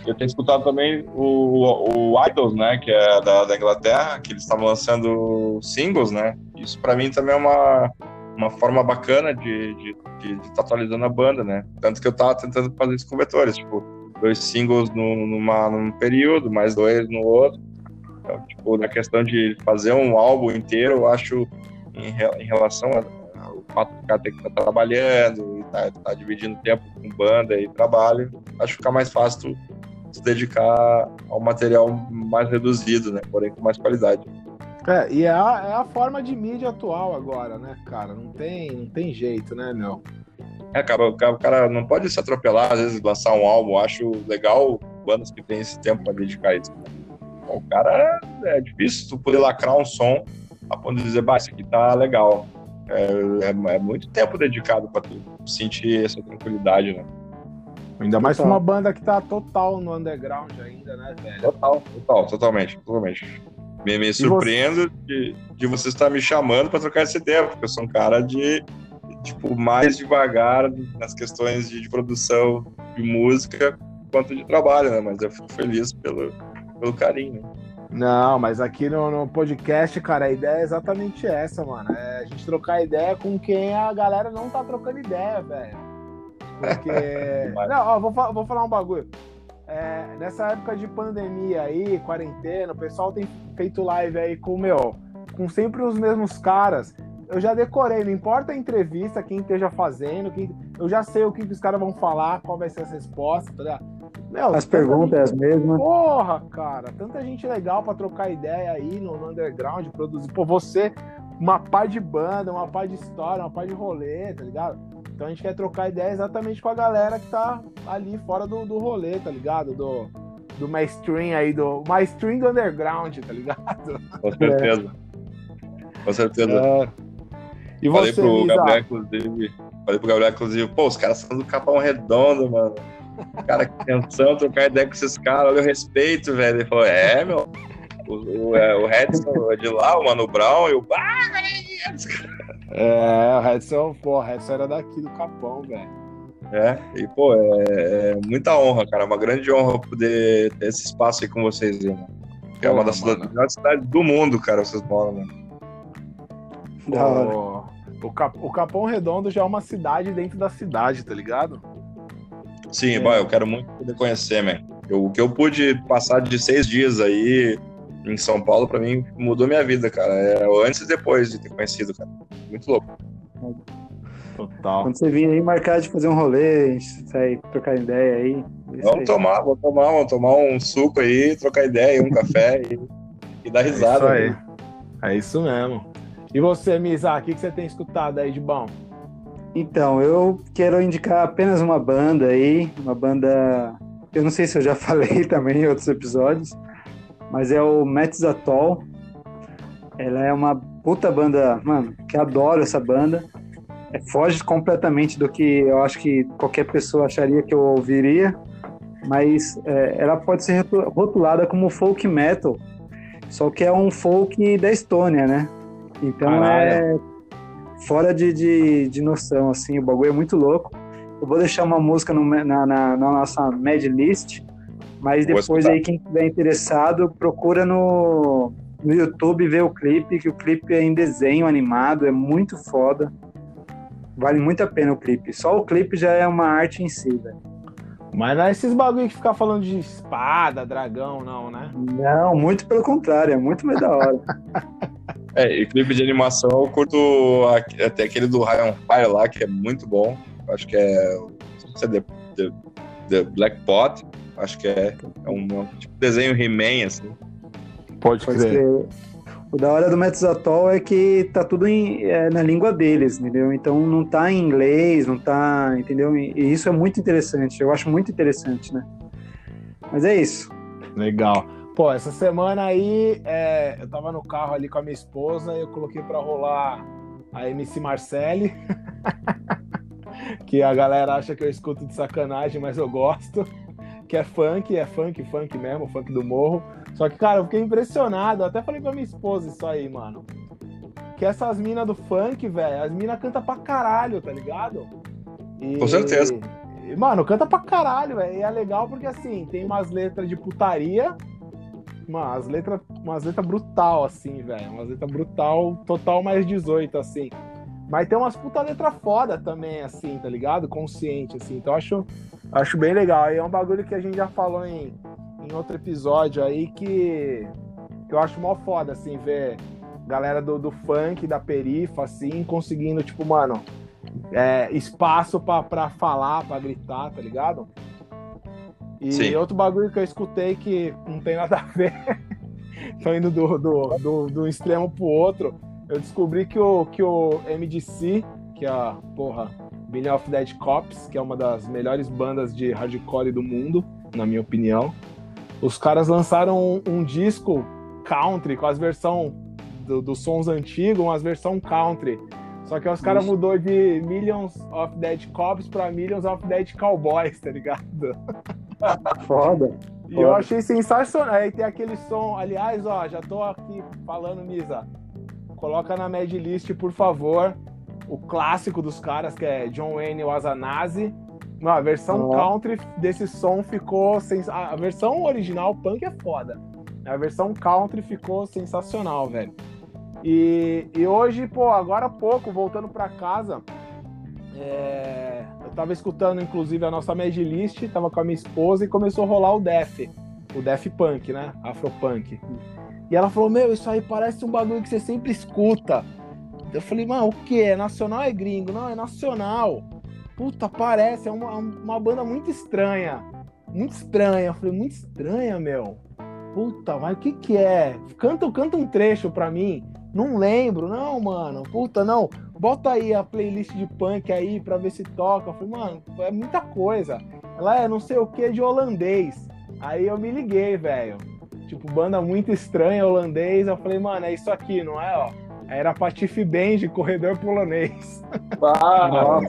Eu tenho escutado também o, o Idols, né, que é da, da Inglaterra, que eles estavam lançando singles, né? Isso pra mim também é uma, uma forma bacana de estar de, de, de tá atualizando a banda, né? Tanto que eu tava tentando fazer isso com vetores, tipo, dois singles no, numa, num período, mais dois no outro. Então, tipo, na questão de fazer um álbum inteiro, eu acho, em, em relação ao fato do cara ter que estar trabalhando e tá, tá dividindo tempo com banda e trabalho, acho que fica mais fácil tu se dedicar ao material mais reduzido, né? Porém com mais qualidade. É, e é a, é a forma de mídia atual agora, né, cara? Não tem, não tem jeito, né, meu? É, cara, o cara, não pode se atropelar, às vezes, lançar um álbum. Acho legal bandas que têm esse tempo para dedicar isso. O cara é difícil tu poder lacrar um som a ponto de dizer, bah, isso aqui tá legal. É, é- é muito tempo dedicado para tu sentir essa tranquilidade, né? Ainda mais pra Total. uma banda que tá total no underground ainda, né, velho? Total, total, totalmente, totalmente. Me, me surpreendo de, de você estar me chamando para trocar essa ideia, porque eu sou um cara de, tipo, mais devagar nas questões de, de produção de música quanto de trabalho, né? Mas eu fico feliz pelo, pelo carinho. Não, mas aqui no, no podcast, cara, a ideia é exatamente essa, mano. É a gente trocar ideia com quem a galera não tá trocando ideia, velho. Porque. não, ó, vou, vou falar um bagulho. É, nessa época de pandemia aí, quarentena, o pessoal tem feito live aí com, meu, com sempre os mesmos caras. Eu já decorei, não importa a entrevista, quem esteja fazendo, quem, eu já sei o que, que os caras vão falar, qual vai ser as respostas, tá ligado? Meu, As perguntas é as mesmas. Porra, cara, tanta gente legal pra trocar ideia aí no, no underground, produzir. Pô, você, uma par de banda, uma par de história, uma par de rolê, tá ligado? Então a gente quer trocar ideia exatamente com a galera que tá ali fora do, do rolê, tá ligado? Do, do mainstream aí, do mainstream do underground, tá ligado? Com certeza. Com certeza. É. E falei você, pro? Gabriel, inclusive. Falei pro Gabriel, inclusive, pô, os caras são do Capão Redondo, mano. Cara, que tensão trocar ideia com esses caras, olha o respeito, velho. Ele falou, é, meu. O, o, é, o Redson é de lá, o Mano Brown e o. Ah, É, o Redson, pô, o Redson era daqui do Capão, velho. É, e pô, é, é muita honra, cara. É uma grande honra poder ter esse espaço aí com vocês, aí, mano. Que é uma das melhores cidades do mundo, cara, vocês moram, mano. Da hora. O, Cap- o Capão Redondo já é uma cidade dentro da cidade, tá ligado? Sim, É. bom, eu quero muito poder conhecer, man. Eu- O que eu pude passar de seis dias aí em São Paulo, pra mim, mudou minha vida, cara. É o antes e depois de ter conhecido, cara. Muito louco. Total. Quando você vir aí, marcar de fazer um rolê, sair trocar ideia aí. é isso aí. Vamos tomar, vamos tomar, vamos tomar um suco aí, trocar ideia, um café e, e dar É isso risada. aí. né? É isso mesmo. E você, Misa, o que, você tem escutado aí de bom? Então, eu quero indicar apenas uma banda aí, uma banda. Eu não sei se eu já falei também em outros episódios, mas é o Mets Atoll. Ela é uma puta banda, mano, que adoro essa banda. É, foge completamente do que eu acho que qualquer pessoa acharia que eu ouviria, mas é, ela pode ser rotu- rotulada como folk metal, só que é um folk da Estônia, né? Então é Caralho. fora de, de, de noção, assim, o bagulho é muito louco. Eu vou deixar uma música no- na, na, na nossa Mad List, mas Vou depois escutar. aí, quem estiver interessado, procura no, no YouTube vê o clipe, que o clipe é em desenho animado, é muito foda. Vale muito a pena o clipe. Só o clipe já é uma arte em si, velho. Mas não é esses bagulho que ficar falando de espada, dragão, não, né? Não, muito pelo contrário, é muito mais da hora. É, e clipe de animação eu curto a- até aquele do Ryan Fire lá, que é muito bom. Acho que é. Não sei se é The, The- The Black Pot. Acho que é, é um tipo desenho He-Man, assim. Pode, Pode crer. O da hora do Metis Atoll é que tá tudo em- é, na língua deles, entendeu? Então não tá em inglês, não tá, entendeu? E e isso é muito interessante, eu acho muito interessante, né? Mas é isso. Legal. Pô, essa semana aí é, eu tava no carro ali com a minha esposa e eu coloquei pra rolar a MC Marcelli. que a galera acha que eu escuto de sacanagem, mas eu gosto. Que é funk, é funk, funk mesmo, funk do morro. Só que, cara, eu fiquei impressionado. Eu até falei pra minha esposa isso aí, mano. Que essas minas do funk, velho, as minas cantam pra caralho, tá ligado? E- Com certeza. Mano, canta pra caralho, velho. E é legal porque, assim, tem umas letras de putaria. Mano, as letras, umas letras brutal, assim, velho. Umas letras brutal, total mais 18, assim. Mas tem umas puta letra foda também, assim, tá ligado? Consciente, assim. Então acho, acho bem legal. E é um bagulho que a gente já falou em, em outro episódio aí que, que eu acho mó foda, assim, ver galera do, do funk, da perifa, assim, conseguindo, tipo, mano, é, espaço pra falar, pra gritar, tá ligado? E Sim. outro bagulho que eu escutei que não tem nada a ver, tô indo do, do, do, do extremo pro outro, eu descobri que o, que o MDC, que é a, porra, Billion of Dead Cops, que é uma das melhores bandas de hardcore do mundo, na minha opinião, os caras lançaram um, um disco country com as versões do- dos sons antigos, umas versão country. Só que os caras mudou de Millions of Dead Cops pra Millions of Dead Cowboys, tá ligado? Foda. E eu achei sensacional. Aí tem aquele som, aliás, ó, já tô aqui falando, Misa. Coloca na Mad List, por favor, o clássico dos caras, que é John Wayne Wasanazi. Não, a versão Ó. country desse som ficou. Sens... A versão original punk é foda. A versão country ficou sensacional, velho. E, e hoje, pô, agora há pouco, voltando pra casa, é, eu tava escutando, inclusive, a nossa Mad List, tava com a minha esposa e começou a rolar o Def, o Def Punk, né? Afropunk. E ela falou: Meu, isso aí parece um bagulho que você sempre escuta. Eu falei: Mano, o que? É nacional é gringo? Não, é nacional. Puta, parece, é uma, uma banda muito estranha. Muito estranha. Eu falei: Muito estranha, meu. Puta, mas o que que é? Canta, canta um trecho pra mim. Não lembro, não, mano. Puta, não. Bota aí a playlist de punk aí pra ver se toca. Eu falei, mano, é muita coisa. Ela é não sei o que de holandês. Aí eu me liguei, velho. Tipo, banda muito estranha, holandês. Eu falei, mano, é isso aqui, não é, ó? Era Patife Band, corredor polonês. Ah,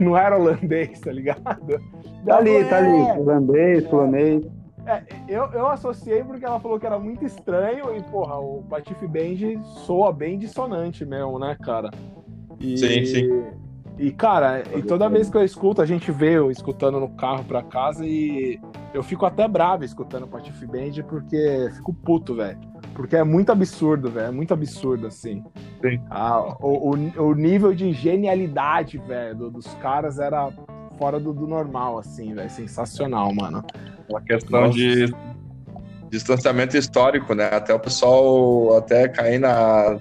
Não era holandês, tá ligado? Tá ali, tá ali. É, Holandês, polonês. É, eu, eu associei porque ela falou que era muito estranho e, porra, o Patife Band soa bem dissonante mesmo, né, cara? E, Sim, sim. E, cara, e toda vez que eu escuto, a gente vê eu escutando no carro pra casa e eu fico até bravo escutando o Patife Band porque fico puto, velho. Porque é muito absurdo, velho. É muito absurdo, assim. Sim. Ah, o, o, o nível de genialidade, velho, do- dos caras era fora do, do normal, assim, velho. Sensacional, mano. Uma questão Nossa. de distanciamento histórico, né? Até o pessoal até cair na,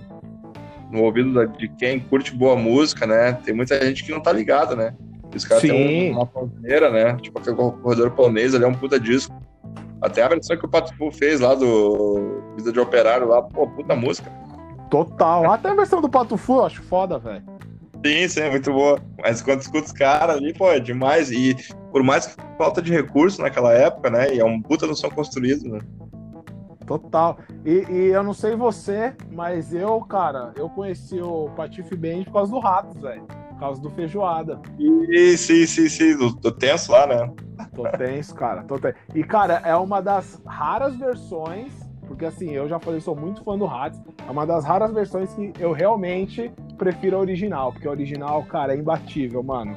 no ouvido de quem curte boa música, né? Tem muita gente que não tá ligada, né? Os caras têm uma pioneira, né? Tipo aquele corredor polonês, ali é um puta disco. Até a versão que o Pato Fu fez lá do Vida de Operário lá, pô, puta música. Total. Até a versão do Pato Fu eu acho foda, velho. Sim, sim, é muito boa. Mas quando escuta os caras ali, pô, é demais. E por mais que falta de recurso naquela época, né? E é um puta no som construído, né? Total. E, e eu não sei você, mas eu, cara, eu conheci o Patife Band por causa do Ratos, velho. Por causa do Feijoada. E sim, sim, sim, do, do tenso lá, né? Tô tenso, cara. Tô tenso. E, cara, é uma das raras versões, porque assim, eu já falei, sou muito fã do Ratos, é uma das raras versões que eu realmente prefiro a original, porque a original, cara, é imbatível, mano.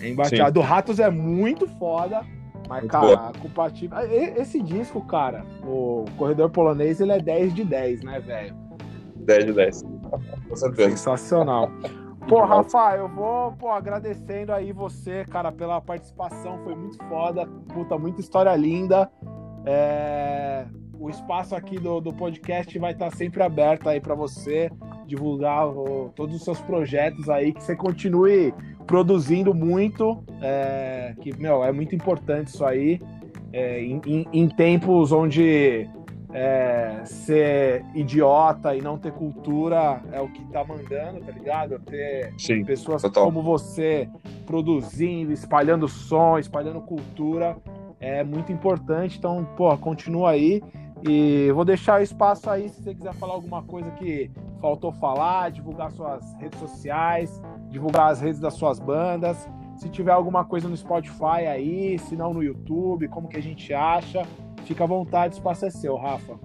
É imbatível. Sim. A do Ratos é muito foda, mas, Muito cara, compatível. Ah, Esse disco, cara, o Corredor Polonês, ele é 10 de 10, né, velho? 10 de 10. Com certeza. Sensacional. Pô, Rafa, eu vou pô, agradecendo aí você, cara, pela participação. Foi muito foda. Puta, muita história linda. É, O espaço aqui do, do podcast vai estar sempre aberto aí para você divulgar o- todos os seus projetos aí, que você continue produzindo muito. é, que, meu, é muito importante isso aí. é, em, em- em tempos onde é, ser idiota e não ter cultura é o que tá mandando, tá ligado? Ter Sim. pessoas Total. como você produzindo, espalhando som, espalhando cultura é muito importante. Então, pô, continua aí. E vou deixar o espaço aí se você quiser falar alguma coisa que faltou falar, divulgar suas redes sociais, divulgar as redes das suas bandas. Se tiver alguma coisa no Spotify aí, se não no YouTube, como que a gente acha, fica à vontade, o espaço é seu, Rafa.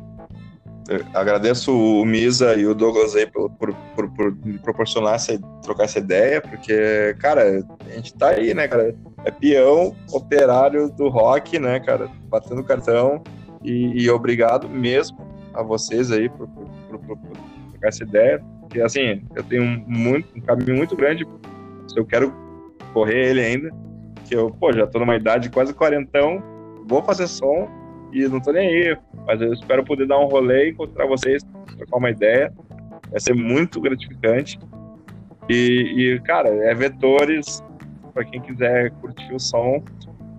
Eu agradeço o Misa e o Douglas aí por, por, por, por me proporcionar essa, trocar essa ideia, porque, cara, a gente tá aí, né, cara? É peão, operário do rock, né, cara? Batendo cartão. E, e obrigado mesmo a vocês aí por, por, por, por- trocar essa ideia. Porque, assim, eu tenho um, muito, um caminho muito grande. Se eu quero correr ele ainda, que eu, pô, já tô numa idade quase quarentão, vou fazer som e não tô nem aí. Mas eu espero poder dar um rolê, encontrar vocês, trocar uma ideia. Vai ser muito gratificante. E, e, cara, é vetores para quem quiser curtir o som.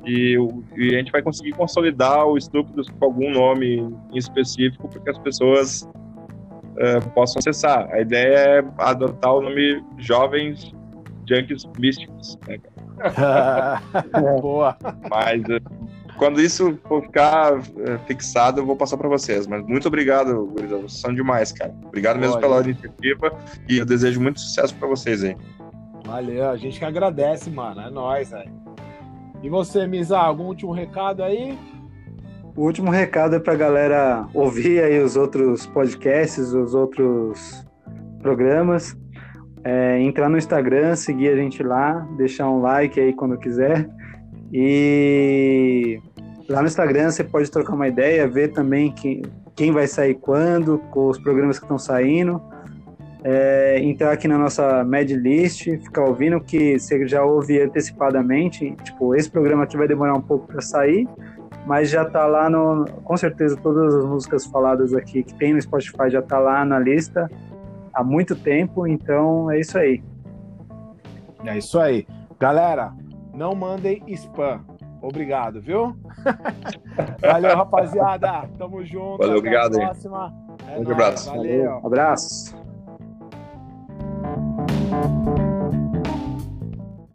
E, e a gente vai conseguir consolidar o Estúpidos com algum nome em específico para que as pessoas eh, possam acessar. A ideia é adotar o nome Jovens Junkies Místicos. Né? Boa. Mas eh, quando isso for ficar eh, fixado, eu vou passar para vocês. Mas muito obrigado, gurizada. Vocês são demais, cara. Obrigado mesmo pela iniciativa e eu desejo muito sucesso para vocês aí. Valeu, a gente que agradece, mano. É nóis, velho. E você, Misa, algum último recado aí? O último recado é pra galera ouvir aí os outros podcasts, os outros programas. É, entrar no Instagram, seguir a gente lá, deixar um like aí quando quiser. E lá no Instagram você pode trocar uma ideia, ver também quem, quem vai sair quando, com os programas que estão saindo. É, entrar aqui na nossa Mad List, ficar ouvindo que você já ouve antecipadamente. Tipo, esse programa aqui vai demorar um pouco para sair, mas já tá lá no. Com certeza, todas as músicas faladas aqui que tem no Spotify já tá lá na lista há muito tempo, então é isso aí. É isso aí. Galera, não mandem spam. Obrigado, viu? Valeu, rapaziada. Tamo junto. Valeu, Até obrigado A aí. próxima. É Um nóis, abraço. Valeu. Abraço. thank you